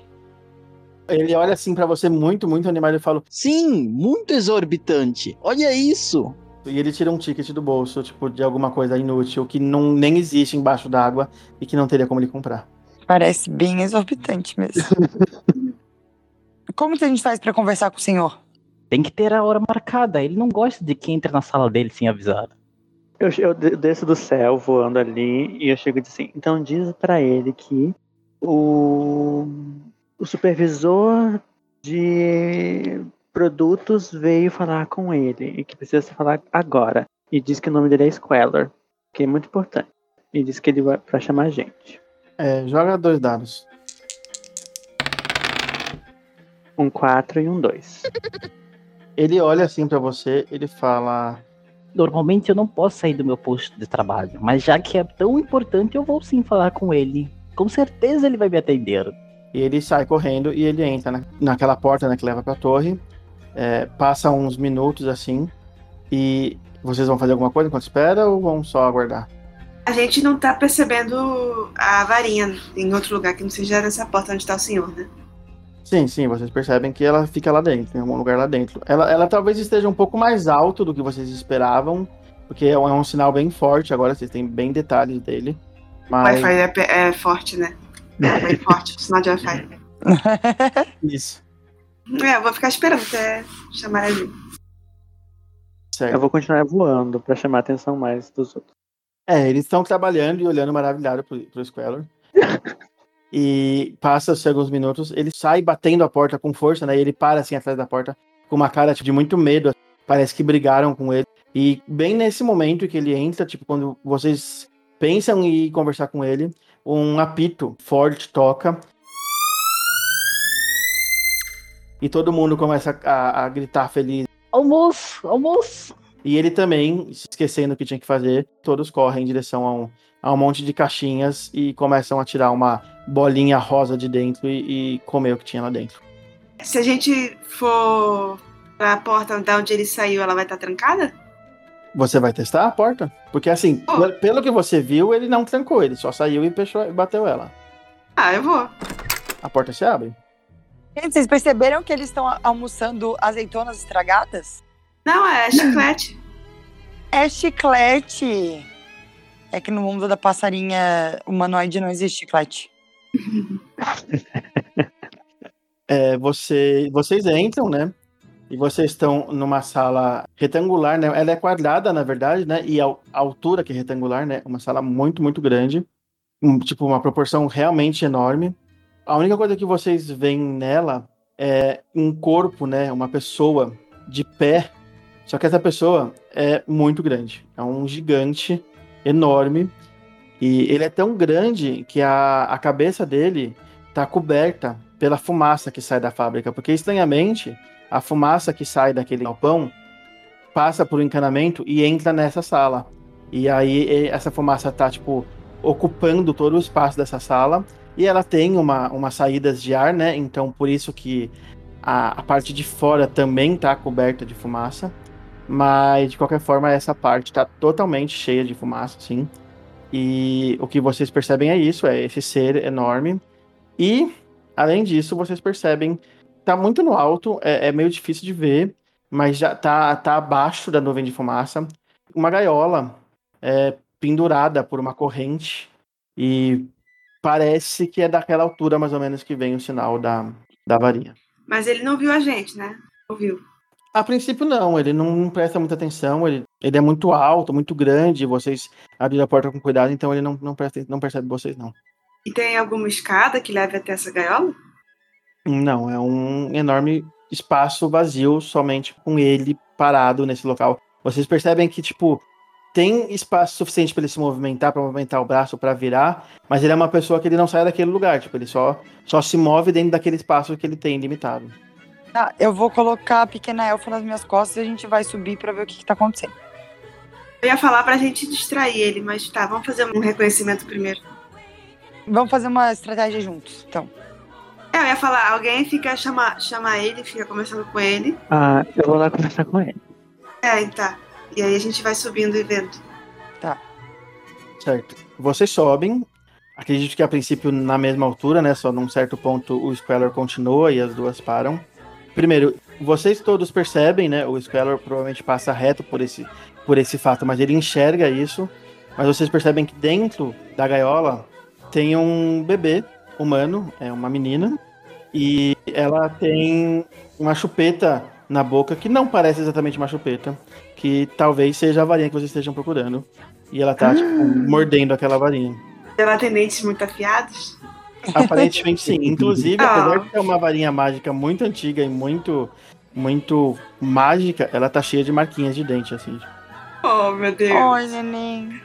Ele olha assim para você muito, muito animado e fala: Sim, muito exorbitante. Olha isso. E ele tira um ticket do bolso, tipo, de alguma coisa inútil que não nem existe embaixo d'água e que não teria como ele comprar. Parece bem exorbitante mesmo. Como que a gente faz para conversar com o senhor? Tem que ter a hora marcada. Ele não gosta de quem entra na sala dele sem avisar. Eu, eu desço do céu voando ali e eu chego e digo assim: então diz para ele que o, o supervisor de produtos veio falar com ele e que precisa falar agora. E diz que o nome dele é Squeller, que é muito importante. E diz que ele vai para chamar a gente. É, joga dois dados. Um 4 e um 2. Ele olha assim para você, ele fala: Normalmente eu não posso sair do meu posto de trabalho, mas já que é tão importante, eu vou sim falar com ele. Com certeza ele vai me atender. E ele sai correndo e ele entra na, naquela porta né, que leva pra torre. É, passa uns minutos assim. E vocês vão fazer alguma coisa enquanto espera ou vão só aguardar? A gente não tá percebendo a varinha em outro lugar que não seja nessa porta onde tá o senhor, né? Sim, sim, vocês percebem que ela fica lá dentro, em algum lugar lá dentro. Ela, ela talvez esteja um pouco mais alto do que vocês esperavam, porque é um, é um sinal bem forte, agora vocês têm bem detalhes dele. O Wi-Fi é, é, forte, né? É bem forte, o sinal de Wi-Fi. Isso. É, eu vou ficar esperando até chamar ele. Certo. Eu vou continuar voando para chamar a atenção mais dos outros. É, eles estão trabalhando e olhando maravilhado pro, pro Squeller. e passa-se alguns minutos, ele sai batendo a porta com força, né? E ele para assim atrás da porta com uma cara tipo, de muito medo. Parece que brigaram com ele. E bem nesse momento que ele entra, tipo, quando vocês pensam em conversar com ele, um apito forte toca. E todo mundo começa a, a gritar feliz. Almoço, almoço. E ele também, esquecendo o que tinha que fazer, todos correm em direção a um, a um monte de caixinhas e começam a tirar uma bolinha rosa de dentro e, e comer o que tinha lá dentro. Se a gente for pra porta da onde ele saiu, ela vai estar tá trancada? Você vai testar a porta? Porque assim, oh. pelo que você viu, ele não trancou, ele só saiu e fechou, bateu ela. Ah, eu vou. A porta se abre. Gente, vocês perceberam que eles estão almoçando azeitonas estragadas? Não, é chiclete. É chiclete. É que no mundo da passarinha humanoide não existe chiclete. É, você, vocês entram, né? E vocês estão numa sala retangular, né? Ela é quadrada, na verdade, né? E a, altura que é retangular, né? Uma sala muito, muito grande. Um, tipo, uma proporção realmente enorme. A única coisa que vocês veem nela é um corpo, né? Uma pessoa de pé. Só que essa pessoa é muito grande. É um gigante enorme. E ele é tão grande que a, a cabeça dele está coberta pela fumaça que sai da fábrica. Porque, estranhamente, a fumaça que sai daquele galpão passa por um encanamento e entra nessa sala. E aí essa fumaça tá, tipo, ocupando todo o espaço dessa sala. E ela tem uma, umas saídas de ar, né? Então por isso que a, a parte de fora também tá coberta de fumaça. Mas de qualquer forma, essa parte tá totalmente cheia de fumaça, sim. E o que vocês percebem é isso, é esse ser enorme. E, além disso, vocês percebem tá muito no alto, é, é, meio difícil de ver, mas já tá, tá abaixo da nuvem de fumaça. Uma gaiola é, pendurada por uma corrente e parece que é daquela altura mais ou menos que vem o sinal da, da varinha. Mas ele não viu a gente, né? Ouviu? A princípio, não. Ele não presta muita atenção. Ele, ele é muito alto, muito grande. Vocês abriram a porta com cuidado, então ele não, não, presta, não percebe vocês, não. E tem alguma escada que leve até essa gaiola? Não, é um enorme espaço vazio, somente com ele parado nesse local. Vocês percebem que, tipo, tem espaço suficiente para ele se movimentar, para movimentar o braço, para virar, mas ele é uma pessoa que ele não sai daquele lugar, tipo, ele só, só se move dentro daquele espaço que ele tem limitado. Tá, eu vou colocar a pequena elfa nas minhas costas e a gente vai subir pra ver o que, que tá acontecendo. Eu ia falar pra gente distrair ele, mas tá, vamos fazer um reconhecimento primeiro. Vamos fazer uma estratégia juntos, então. É, eu ia falar, alguém fica, chama, chama ele, fica conversando com ele. Ah, eu vou lá conversar com ele. É, tá. E aí a gente vai subindo e vendo. Certo. Vocês sobem. Acredito que a princípio na mesma altura, né? Só num certo ponto o Squalor continua e as duas param. Primeiro, vocês todos percebem, né? O Squalor provavelmente passa reto por esse, por esse fato, mas ele enxerga isso. Mas vocês percebem que dentro da gaiola tem um bebê humano, é uma menina, e ela tem uma chupeta na boca que não parece exatamente uma chupeta, que talvez seja a varinha que vocês estejam procurando. E ela tá, tipo, mordendo aquela varinha. Ela tem dentes muito afiados. Aparentemente sim. Inclusive, Ah. apesar de ter uma varinha mágica muito antiga e muito, muito mágica, ela tá cheia de marquinhas de dente, assim. Oh, meu Deus. Oi, neném.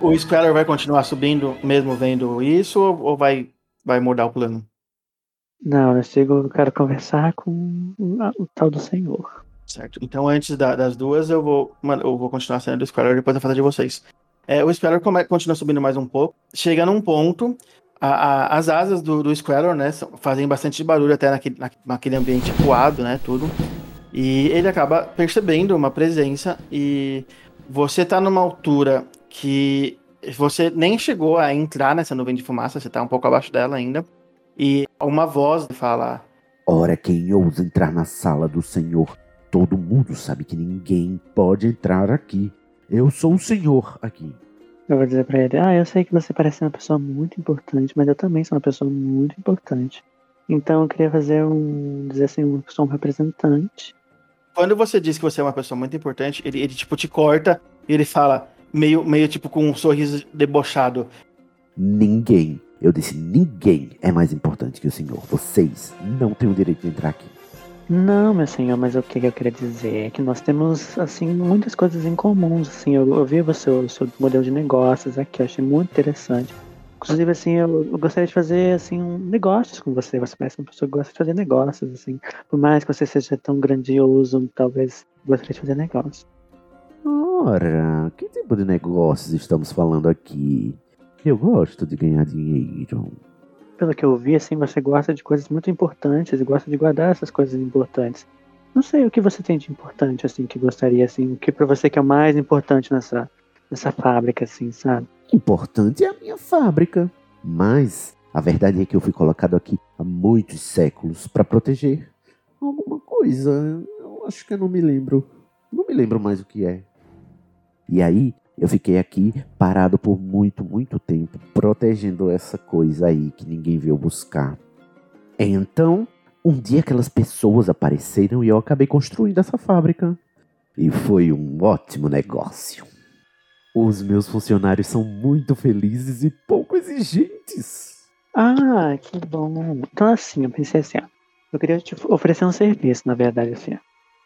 O Squalor vai continuar subindo mesmo vendo isso ou, vai, vai mudar o plano? Não, eu sigo, eu quero conversar com o, a- tal do senhor. Certo. Então, antes da- das duas, eu vou, eu vou continuar sendo do Squalor depois da fada de vocês. É, o come- continua subindo mais um pouco. Chega num ponto, a- a- as asas do, do Squalor, né, fazem bastante barulho até naquele, na- naquele ambiente coado, né, tudo. E ele acaba percebendo uma presença e você tá numa altura que você nem chegou a entrar nessa nuvem de fumaça, você tá um pouco abaixo dela ainda. E uma voz fala: Ora, quem ousa entrar na sala do Senhor? Todo mundo sabe que ninguém pode entrar aqui. Eu sou o Senhor aqui. Eu vou dizer pra ele, ah, eu sei que você parece uma pessoa muito importante, mas eu também sou uma pessoa muito importante. Então eu queria fazer um. dizer assim, eu sou um representante. Quando você diz que você é uma pessoa muito importante, ele, ele tipo te corta e ele fala, meio, meio tipo com um sorriso debochado. Ninguém, eu disse ninguém é mais importante que o Senhor. Vocês não têm o direito de entrar aqui. Não, meu senhor, mas o que eu queria dizer é que nós temos, assim, muitas coisas em comuns, assim, eu, eu vi o seu, seu modelo de negócios aqui, eu achei muito interessante. Inclusive, assim, eu, eu gostaria de fazer, assim, um negócios com você, você parece uma pessoa que gosta de fazer negócios, assim, por mais que você seja tão grandioso, talvez gostaria de fazer negócios. Ora, que tipo de negócios estamos falando aqui? Eu gosto de ganhar dinheiro. Pelo que eu vi, assim, você gosta de coisas muito importantes e gosta de guardar essas coisas importantes. Não sei o que você tem de importante, assim, que gostaria, assim, o que pra você que é o mais importante nessa, nessa fábrica, assim, sabe? Importante é a minha fábrica. Mas a verdade é que eu fui colocado aqui há muitos séculos para proteger alguma coisa. Eu acho que eu não me lembro. Não me lembro mais o que é. E aí, eu fiquei aqui parado por muito, muito tempo, protegendo essa coisa aí que ninguém veio buscar. Então, um dia aquelas pessoas apareceram e eu acabei construindo essa fábrica. E foi um ótimo negócio. Os meus funcionários são muito felizes e pouco exigentes. Ah, que bom. Então, assim, eu pensei assim, ó. Eu queria te oferecer um serviço, na verdade, assim,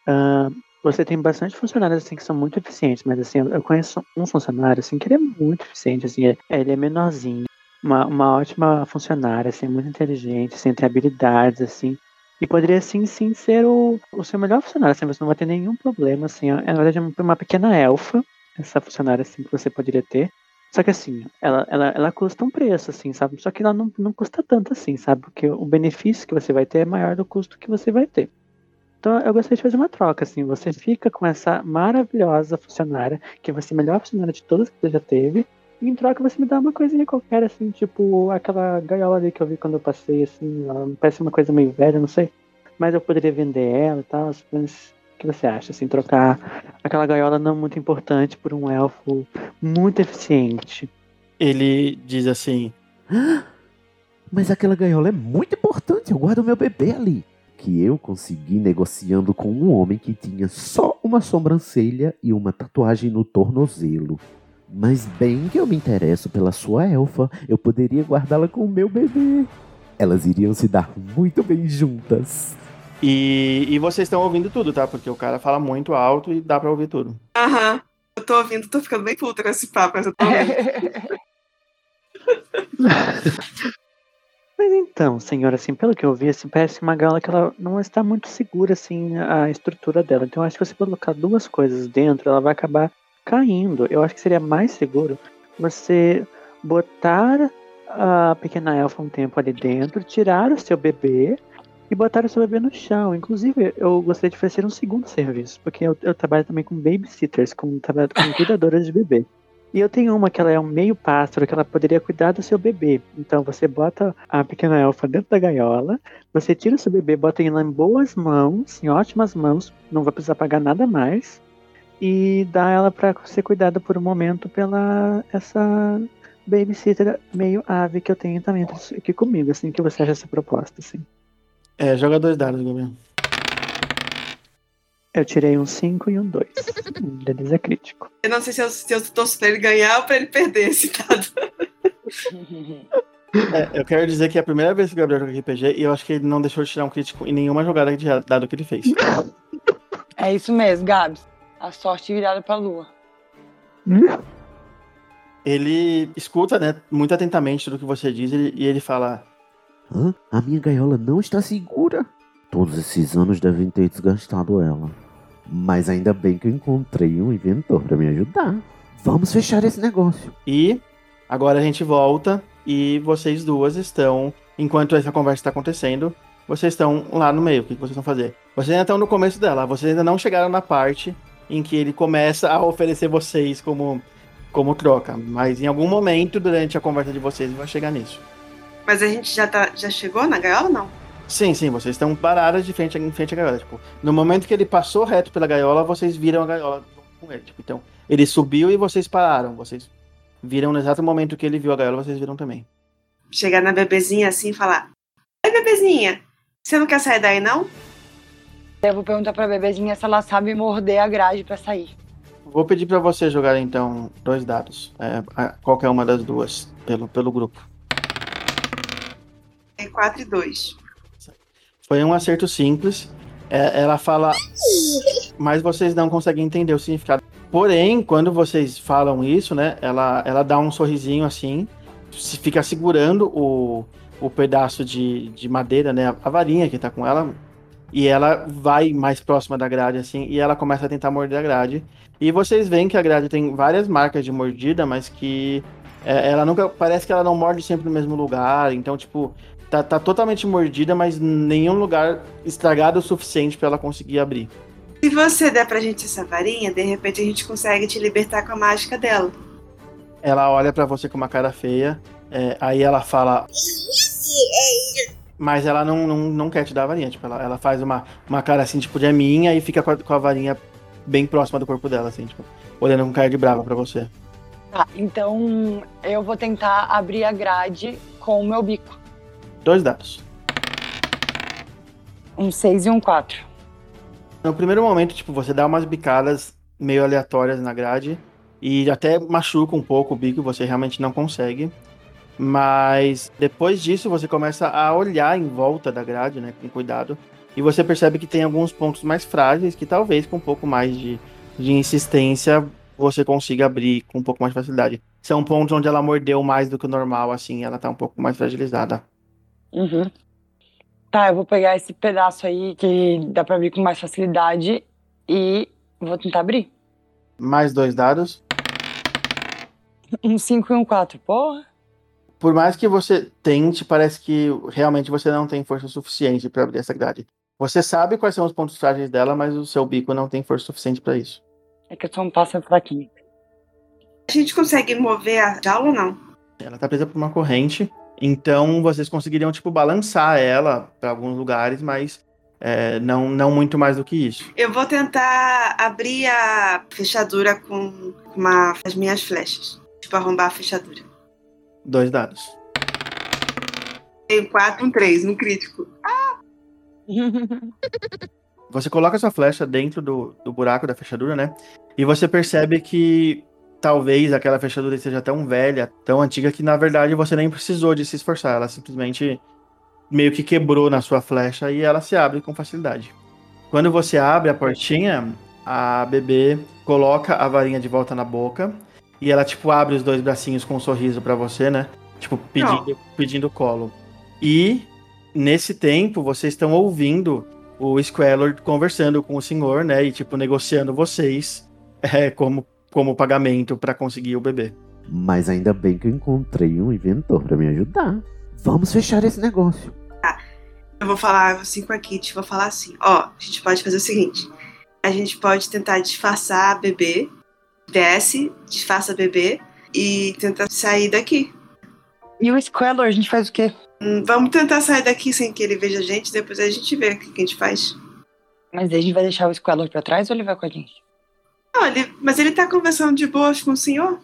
ó. Você tem bastante funcionários, assim, que são muito eficientes, mas, assim, eu conheço um funcionário, assim, que ele é muito eficiente, assim, é- ele é menorzinho, uma, uma ótima funcionária, assim, muito inteligente, assim, tem habilidades, assim, e poderia, sim, sim, ser o, o seu melhor funcionário, assim, você não vai ter nenhum problema, assim, é, na verdade, uma- uma pequena elfa, essa funcionária, assim, que você poderia ter, só que assim, ela, ela, ela custa um preço, assim, sabe? Só que ela não, não custa tanto assim, sabe? Porque o benefício que você vai ter é maior do custo que você vai ter. Então eu gostaria de fazer uma troca, assim. Você fica com essa maravilhosa funcionária, que vai ser a melhor funcionária de todas que você já teve. E em troca você me dá uma coisinha qualquer, assim, tipo aquela gaiola ali que eu vi quando eu passei, assim. Ela parece uma coisa meio velha, não sei. Mas eu poderia vender ela e tal. Mas o que você acha, assim? Trocar aquela gaiola não muito importante por um elfo muito eficiente. Ele diz assim: Mas aquela gaiola é muito importante. Eu guardo meu bebê ali. Que eu consegui negociando com um homem que tinha só uma sobrancelha e uma tatuagem no tornozelo. Mas bem que eu me interesso pela sua elfa, eu poderia guardá-la com o meu bebê. Elas iriam se dar muito bem juntas. E, e vocês estão ouvindo tudo, tá? Porque o cara fala muito alto e dá pra ouvir tudo. Aham. Eu tô ouvindo, tô ficando bem puta com esse papo. Eu tô ouvindo. Mas então, senhora, assim, pelo que eu vi, assim, parece uma gaiola que ela não está muito segura, assim, a estrutura dela. Então, acho que você colocar duas coisas dentro, ela vai acabar caindo. Eu acho que seria mais seguro você botar a pequena elfa um tempo ali dentro, tirar o seu bebê e botar o seu bebê no chão. Inclusive, eu gostaria de oferecer um segundo serviço, porque eu, eu trabalho também com babysitters, com, com cuidadoras de bebê. E eu tenho uma que ela é um meio pássaro, que ela poderia cuidar do seu bebê. Então você bota a pequena elfa dentro da gaiola, você tira o seu bebê, bota ele em boas mãos, em ótimas mãos, não vai precisar pagar nada mais, e dá ela para ser cuidada por um momento pela essa babysitter meio ave que eu tenho também aqui comigo, assim, que você acha essa proposta, assim. É, joga dois dados, Gabriel. Eu tirei um 5 e um 2. um deles é crítico. Eu não sei se eu, se eu torço pra ele ganhar ou pra ele perder esse dado. É, eu quero dizer que é a primeira vez que o Gabriel joga RPG e eu acho que ele não deixou de tirar um crítico em nenhuma jogada de dado que ele fez. É isso mesmo, Gabs. A sorte virada pra lua. Ele escuta, né, muito atentamente tudo que você diz e e ele fala: Hã? A minha gaiola não está segura. Todos esses anos devem ter desgastado ela. Mas ainda bem que eu encontrei um inventor para me ajudar. Vamos fechar esse negócio. E agora a gente volta e vocês duas estão, enquanto essa conversa está acontecendo, vocês estão lá no meio. O que vocês vão fazer? Vocês ainda estão no começo dela. Vocês ainda não chegaram na parte em que ele começa a oferecer vocês como, como troca. Mas em algum momento durante a conversa de vocês vai chegar nisso. Mas a gente já, tá, já chegou na gaiola ou não? Sim, sim, vocês estão paradas de frente, em frente à gaiola. Tipo, no momento que ele passou reto pela gaiola, vocês viram a gaiola com ele. Tipo, então, ele subiu e vocês pararam. Vocês viram no exato momento que ele viu a gaiola, vocês viram também. Chegar na bebezinha assim e falar: Oi, bebezinha, você não quer sair daí não? Eu vou perguntar pra bebezinha se ela sabe morder a grade pra sair. Vou pedir pra você jogar então dois dados. É, qualquer uma das duas, pelo, pelo grupo. É 4 e 2. Foi um acerto simples. É, ela fala, mas vocês não conseguem entender o significado. Porém, quando vocês falam isso, né? Ela, ela dá um sorrisinho assim, fica segurando o, o pedaço de, de madeira, né? A varinha que tá com ela. E ela vai mais próxima da grade, assim, e ela começa a tentar morder a grade. E vocês veem que a grade tem várias marcas de mordida, mas que é, ela nunca. Parece que ela não morde sempre no mesmo lugar. Então, tipo, tá, tá totalmente mordida, mas nenhum lugar estragado o suficiente pra ela conseguir abrir. Se você der pra gente essa varinha, de repente a gente consegue te libertar com a mágica dela. Ela olha pra você com uma cara feia, é, aí ela fala. Mas ela não, não, não quer te dar a varinha. Tipo, ela, ela faz uma, uma cara assim, tipo, de é minha, e fica com a, com a varinha bem próxima do corpo dela, assim, tipo, olhando com cara de brava pra você. Tá, então eu vou tentar abrir a grade com o meu bico. Dois dados. Um 6 e um 4. No primeiro momento, tipo, você dá umas bicadas meio aleatórias na grade e até machuca um pouco o bico, você realmente não consegue. Mas depois disso, você começa a olhar em volta da grade, né, com cuidado, e você percebe que tem alguns pontos mais frágeis que talvez com um pouco mais de, de insistência você consiga abrir com um pouco mais de facilidade. São pontos onde ela mordeu mais do que o normal, assim, ela tá um pouco mais fragilizada. Uhum. Tá, eu vou pegar esse pedaço aí que dá pra abrir com mais facilidade e vou tentar abrir. Mais dois dados. Um 5 e um 4, porra. Por mais que você tente, parece que realmente você não tem força suficiente para abrir essa grade. Você sabe quais são os pontos frágeis dela, mas o seu bico não tem força suficiente para isso. É que eu sou um pássaro fraquinho. A gente consegue mover a jaula ou não? Ela tá presa por uma corrente, então vocês conseguiriam, tipo, balançar ela para alguns lugares, mas é, não, não muito mais do que isso. Eu vou tentar abrir a fechadura com uma, as minhas flechas. Tipo, arrombar a fechadura. Dois dados. Tenho 4 um 3 no crítico. Você coloca sua flecha dentro do, do buraco da fechadura, né? E você percebe que talvez aquela fechadura esteja tão velha, tão antiga, que na verdade você nem precisou de se esforçar. Ela simplesmente meio que quebrou na sua flecha e ela se abre com facilidade. Quando você abre a portinha, a bebê coloca a varinha de volta na boca e ela, tipo, abre os dois bracinhos com um sorriso para você, né? Tipo, pedindo, pedindo colo. E nesse tempo, vocês estão ouvindo o Squellord conversando com o senhor, né? E, tipo, negociando vocês é, como, como pagamento para conseguir o bebê. Mas ainda bem que eu encontrei um inventor para me ajudar. Vamos fechar esse negócio. Eu vou falar assim com a Kitty, vou falar assim, ó, a gente pode fazer o seguinte. A gente pode tentar disfarçar a bebê, desce, disfarça a bebê e tentar sair daqui. E o Squellor, a gente faz o quê? Hum, Vamos tentar sair daqui sem que ele veja a gente, depois a gente vê o que a gente faz. Mas a gente vai deixar o Squellor pra trás ou ele vai com a gente? Ele, mas ele tá conversando de boas com o senhor.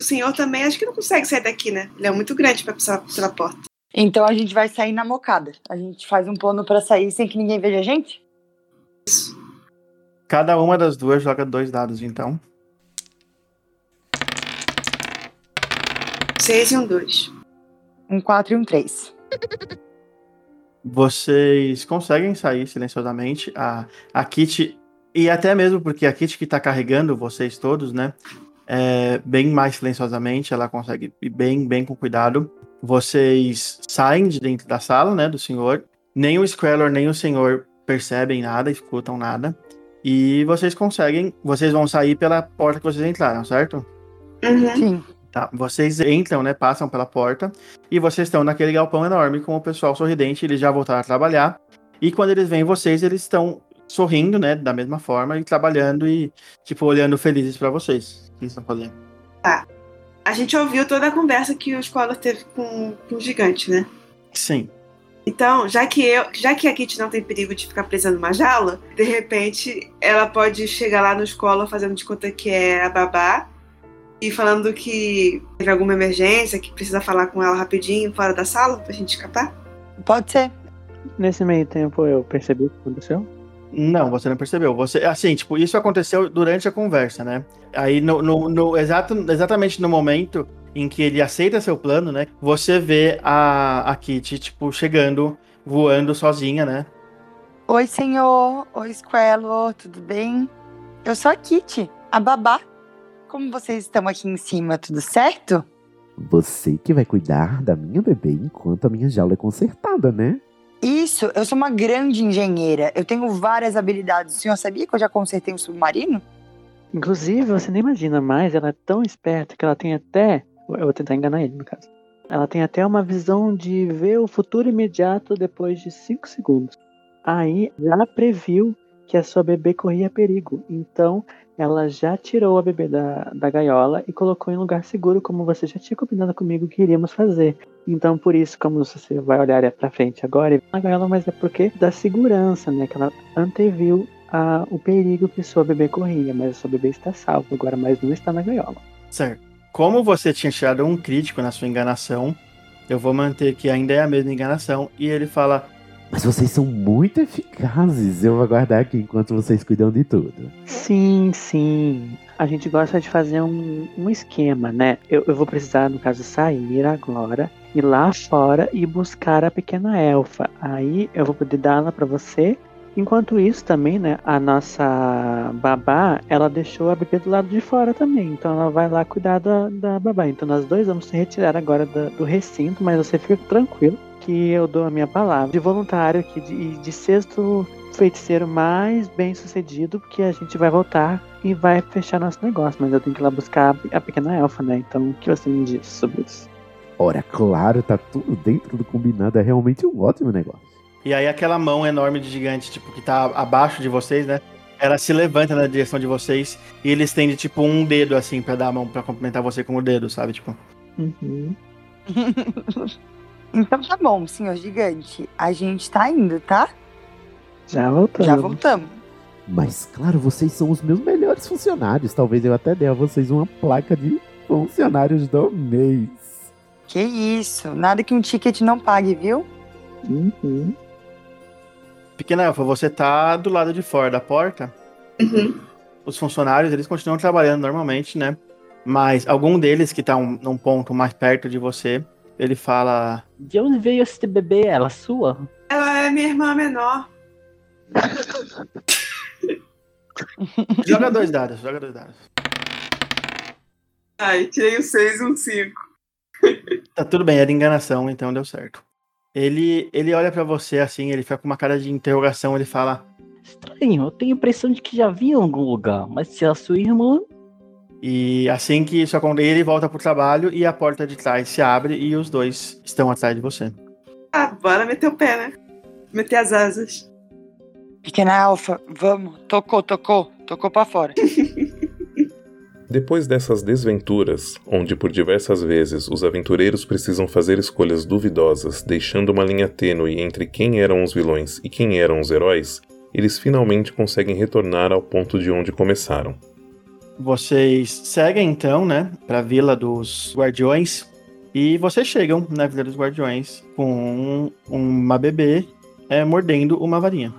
O senhor também acho que não consegue sair daqui, né? Ele é muito grande pra passar pela porta. Então a gente vai sair na mocada. A gente faz um plano pra sair sem que ninguém veja a gente? Cada uma das duas joga dois dados, então. Seis e um dois. Um 4 e um 3. Vocês conseguem sair silenciosamente. A, a Kit, e até mesmo porque a Kit que tá carregando vocês todos, né? É, bem mais silenciosamente, ela consegue ir bem, bem com cuidado. Vocês saem de dentro da sala, né, do senhor. Nem o Squellor, nem o senhor percebem nada, escutam nada. E vocês conseguem, vocês vão sair pela porta que vocês entraram, certo? Uhum. Sim. Tá, vocês entram, né? Passam pela porta e vocês estão naquele galpão enorme com o pessoal sorridente. Eles já voltaram a trabalhar. E quando eles veem vocês, eles estão sorrindo, né? Da mesma forma e trabalhando e, tipo, olhando felizes pra vocês. O que estão fazendo? A gente ouviu toda a conversa que o Squallor teve com, com o gigante, né? Sim. Então, já que eu, já que a Kitty não tem perigo de ficar presa numa jaula, de repente ela pode chegar lá no escola fazendo de conta que é a babá e falando que teve alguma emergência, que precisa falar com ela rapidinho fora da sala pra gente escapar. Pode ser. Nesse meio tempo eu percebi o que aconteceu. Não, você não percebeu. Você, assim, tipo, isso aconteceu durante a conversa, né? Aí, no, no, no exato, exatamente no momento em que ele aceita seu plano, né? Você vê a, a Kitty, tipo, chegando, voando sozinha, né? Oi, senhor. Oi, Squellor. Tudo bem? Eu sou a Kitty, a babá. Como vocês estão aqui em cima, tudo certo? Você que vai cuidar da minha bebê enquanto a minha jaula é consertada, né? Isso, eu sou uma grande engenheira. Eu tenho várias habilidades. O senhor sabia que eu já consertei um submarino? Inclusive, você nem imagina mais, ela é tão esperta que ela tem até. Eu vou tentar enganar ele, no caso. Ela tem até uma visão de ver o futuro imediato depois de 5 segundos. Aí já previu que a sua bebê corria perigo. Então ela já tirou a bebê da, da gaiola e colocou em lugar seguro, como você já tinha combinado comigo que iríamos fazer. Então, por isso, como você vai olhar pra frente agora, na gaiola, mas é porque da segurança, né? Que ela anteviu a, o perigo que sua bebê corria, mas sua bebê está salva agora, mas não está na gaiola. Certo. Como você tinha tirado um crítico na sua enganação, eu vou manter que ainda é a mesma enganação. E ele fala: Mas vocês são muito eficazes. Eu vou aguardar aqui enquanto vocês cuidam de tudo. Sim, sim. A gente gosta de fazer um, um esquema, né? Eu, eu vou precisar, no caso, sair agora, ir lá fora e buscar a pequena elfa. Aí eu vou poder dá-la pra você. Enquanto isso também, né, a nossa babá, ela deixou a bebê do lado de fora também. Então ela vai lá cuidar da, da babá. Então nós dois vamos se retirar agora do recinto, mas você fica tranquilo que eu dou a minha palavra de voluntário aqui, de, de sexto feiticeiro mais bem sucedido, porque a gente vai voltar e vai fechar nosso negócio. Mas eu tenho que ir lá buscar a pequena elfa, né? Então o que você me diz sobre isso? Ora, claro, tá tudo dentro do combinado. É realmente um ótimo negócio. E aí aquela mão enorme de gigante, tipo, que tá abaixo de vocês, né? Ela se levanta na direção de vocês e ele estende, tipo, um dedo, assim, pra dar a mão, pra cumprimentar você com o dedo, sabe? Tipo, Uhum. Então tá bom, senhor gigante. A gente tá indo, tá? Já voltamos. Já voltamos. Mas, claro, vocês são os meus melhores funcionários. Talvez eu até dê a vocês uma placa de funcionários do mês. Que isso, nada que um ticket não pague, viu? Uhum. Pequena Elfa, você tá do lado de fora da porta. Uhum. Os funcionários, eles continuam trabalhando normalmente, né? Mas algum deles que tá um, num ponto mais perto de você, ele fala: De onde veio esse bebê? Ela é sua? Ela é minha irmã menor. Joga dois dados, joga dois dados. Ai, tirei um 6 e um 5. Tá tudo bem, era enganação, então deu certo. Ele, ele olha pra você assim, ele fica com uma cara de interrogação, ele fala: Estranho, eu tenho a impressão de que já vi em algum lugar, mas se é a sua irmã. E assim que isso acontece, ele volta pro trabalho e a porta de trás se abre e os dois estão atrás de você. Ah, bora meter o pé, né? Meter as asas. Pequena Alfa, vamos. Tocou, tocou. Tocou pra fora. Depois dessas desventuras, onde por diversas vezes os aventureiros precisam fazer escolhas duvidosas, deixando uma linha tênue entre quem eram os vilões e quem eram os heróis, eles finalmente conseguem retornar ao ponto de onde começaram. Vocês seguem então, né, pra Vila dos Guardiões e vocês chegam na Vila dos Guardiões com uma bebê é, mordendo uma varinha.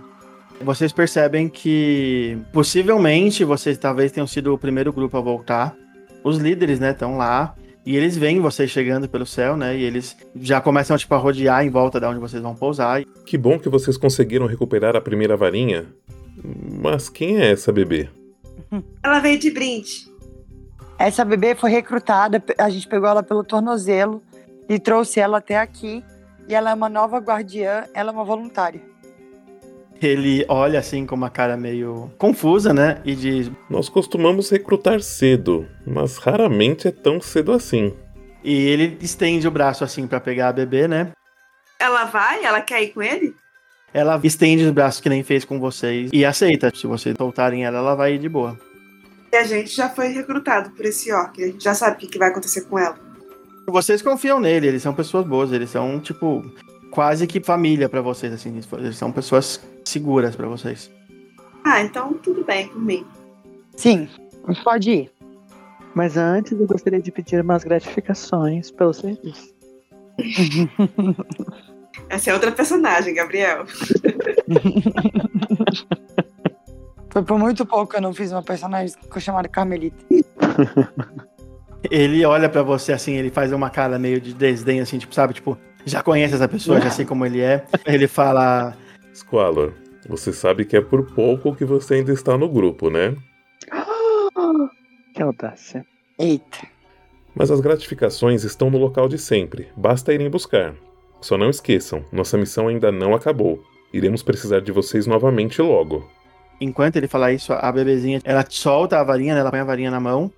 Vocês percebem que possivelmente vocês talvez tenham sido o primeiro grupo a voltar. Os líderes, né, estão lá e eles veem vocês chegando pelo céu, né, e eles já começam tipo a rodear em volta de onde vocês vão pousar. Que bom que vocês conseguiram recuperar a primeira varinha. Mas quem é essa bebê? Ela veio de brinde. Essa bebê foi recrutada, a gente pegou ela pelo tornozelo e trouxe ela até aqui. E ela é uma nova guardiã, ela é uma voluntária. Ele olha assim com uma cara meio confusa, né, e diz: Nós costumamos recrutar cedo, mas raramente é tão cedo assim. E ele estende o braço assim pra pegar a bebê, né? Ela vai? Ela quer ir com ele? Ela estende os braços que nem fez com vocês e aceita. Se vocês soltarem ela, ela vai ir de boa. E a gente já foi recrutado por esse orc. A gente já sabe o que que vai acontecer com ela. Vocês confiam nele, eles são pessoas boas, eles são, tipo, quase que família pra vocês, assim. Eles são pessoas seguras pra vocês. Ah, então tudo bem por mim. Sim, pode ir. Mas antes eu gostaria de pedir umas gratificações pelo serviço. Essa é outra personagem, Gabriel. Foi por muito pouco que eu não fiz uma personagem chamada Carmelita. Ele olha pra você assim, ele faz uma cara meio de desdém, assim, tipo, sabe? Tipo, já conhece essa pessoa, já sei como ele é. Ele fala: Squalor, você sabe que é por pouco que você ainda está no grupo, né? Que audácia. Eita. Mas as gratificações estão no local de sempre, basta irem buscar. Só não esqueçam, nossa missão ainda não acabou. Iremos precisar de vocês novamente logo. Enquanto ele fala isso, a bebezinha, ela solta a varinha, né? Ela põe a varinha na mão.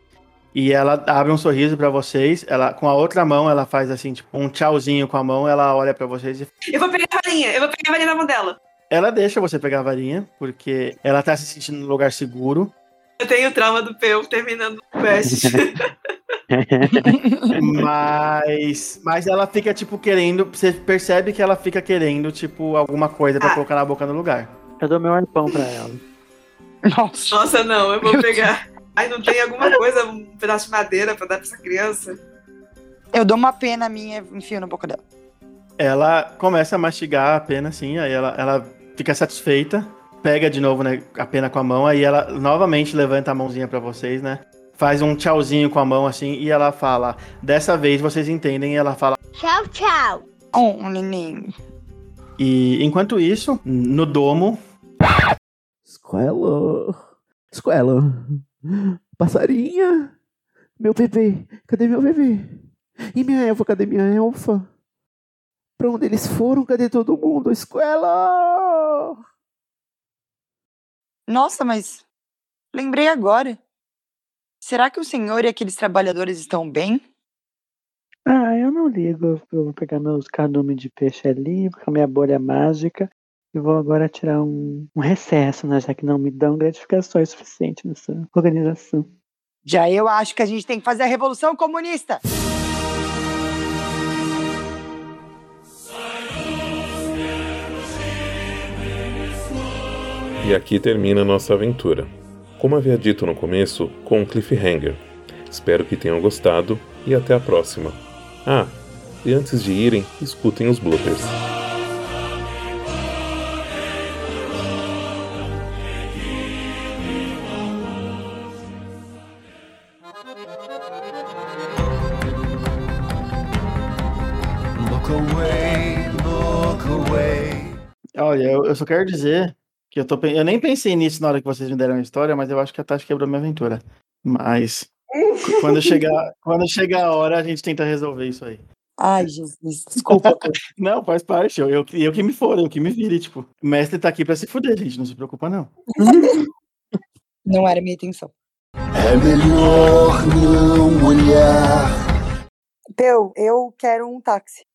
E ela abre um sorriso pra vocês. Ela, com a outra mão, ela faz assim, tipo, um tchauzinho com a mão. Ela olha pra vocês e Eu vou pegar a varinha, eu vou pegar a varinha na mão dela. ela deixa você pegar a varinha, porque ela tá se sentindo num lugar seguro. Eu tenho o trauma do Peu terminando o quest. Mas, mas ela fica, tipo, querendo. Você percebe que ela fica querendo, tipo, alguma coisa pra Ah. colocar na boca no lugar. Eu dou meu arpão pra ela. Nossa. Nossa, não, eu vou pegar. Ai, não tem alguma coisa, um pedaço de madeira pra dar pra essa criança? Eu dou uma pena minha e enfio na boca dela. Ela começa a mastigar a pena, assim, aí ela, ela fica satisfeita, pega de novo né, a pena com a mão, aí ela novamente levanta a mãozinha pra vocês, né? Faz um tchauzinho com a mão, assim, e ela fala: Dessa vez vocês entendem, e ela fala. Tchau, tchau. Oh, um neném. E enquanto isso, no domo, Squello. Squello. Passarinha. Meu bebê. Cadê meu bebê? E minha elfa? Cadê minha elfa? Pra onde eles foram? Cadê todo mundo? Squello! Nossa, mas lembrei agora. Será que o senhor e aqueles trabalhadores estão bem? Ah, eu não ligo. Eu vou pegar meus cardumes de peixe ali, com a minha bolha mágica. E vou agora tirar um, um recesso, né? Já que não me dão gratificações suficientes nessa organização. Já eu acho que a gente tem que fazer a revolução comunista. E aqui termina a nossa aventura. Como havia dito no começo, com um cliffhanger. Espero que tenham gostado e até a próxima. Ah, e antes de irem, escutem os bloopers. Olha, eu só quero dizer que eu tô. Eu nem pensei nisso na hora que vocês me deram a história, mas eu acho que a Tati quebrou minha aventura. Mas quando chegar, quando chegar a hora, a gente tenta resolver isso aí. Ai, Jesus, desculpa. Não, faz parte. Eu, eu, eu que me for, eu que me vire, tipo. O mestre tá aqui pra se fuder, gente. Não se preocupa, não. Não era minha intenção. É melhor não olhar. Peu, eu quero um táxi.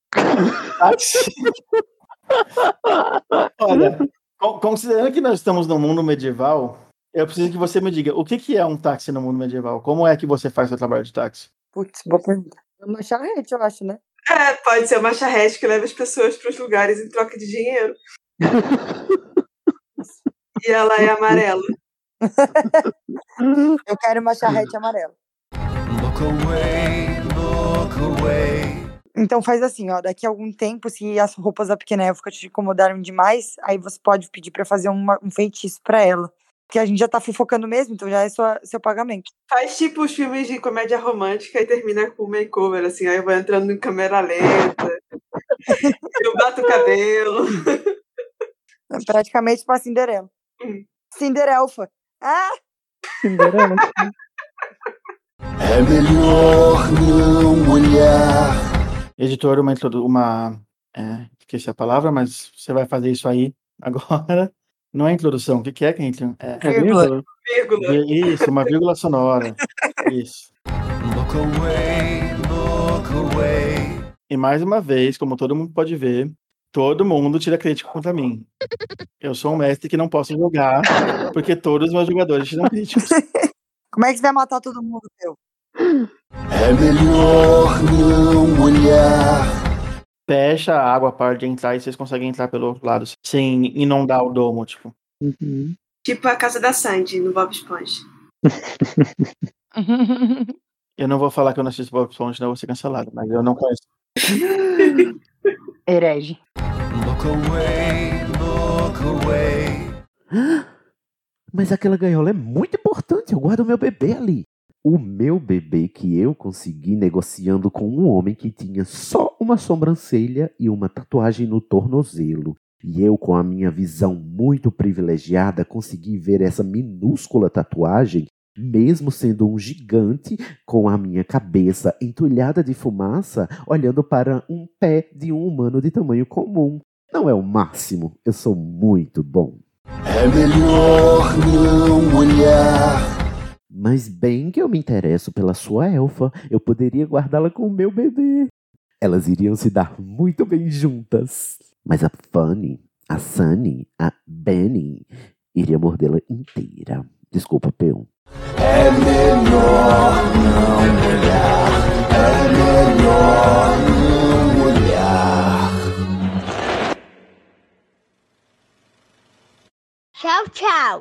Olha, con- considerando que nós estamos no mundo medieval, eu preciso que você me diga o que, que é um táxi no mundo medieval? Como é que você faz seu trabalho de táxi? Putz, boa pergunta. É uma charrete, eu acho, né? É, pode ser uma charrete que leva as pessoas para os lugares em troca de dinheiro. e ela é amarela. Eu quero uma charrete amarela. Look away, look away. Então faz assim, ó, daqui a algum tempo, se as roupas da pequena élfica te incomodaram demais, aí você pode pedir pra fazer uma- um feitiço pra ela. Porque a gente já tá fofocando mesmo, então já é sua, seu pagamento. Faz tipo os filmes de comédia romântica e termina com um makeover, assim, aí eu vou entrando em câmera lenta. eu bato o cabelo. É praticamente pra Cinderela. Hum. Cinderelfa. Ah! Cinderela. É melhor não olhar. Editor, uma. uma é, esqueci a palavra, mas você vai fazer isso aí agora. Não é introdução, o que, que é que a gente. É, É vírgula? Vírgula. isso, uma vírgula sonora. Isso. Look away, look away. E mais uma vez, como todo mundo pode ver, todo mundo tira crítica contra mim. Eu sou um mestre que não posso jogar, porque todos os meus jogadores tiram críticas. Como é que você vai matar todo mundo, Peu? É melhor não olhar. Fecha a água, para de entrar e vocês conseguem entrar pelo outro lado, sem inundar o domo, tipo. Uhum. Tipo a casa da Sandy, no Bob Esponja. Eu não vou falar que eu não assisto Bob Esponja, senão eu vou ser cancelado, mas eu não conheço. Herege. Look away, look away. Mas aquela gaiola é muito importante. Eu guardo meu bebê ali. O meu bebê que eu consegui negociando com um homem que tinha só uma sobrancelha e uma tatuagem no tornozelo. E eu, com a minha visão muito privilegiada, consegui ver essa minúscula tatuagem, mesmo sendo um gigante, com a minha cabeça entulhada de fumaça, olhando para um pé de um humano de tamanho comum. Não é o máximo, eu sou muito bom. É melhor não olhar. Mas bem que eu me interesso pela sua elfa, eu poderia guardá-la com o meu bebê. Elas iriam se dar muito bem juntas. Mas a Fanny, a Sunny, a Benny iria mordê-la inteira. Desculpa, Peu. É melhor não olhar. É melhor não olhar. Tchau, tchau.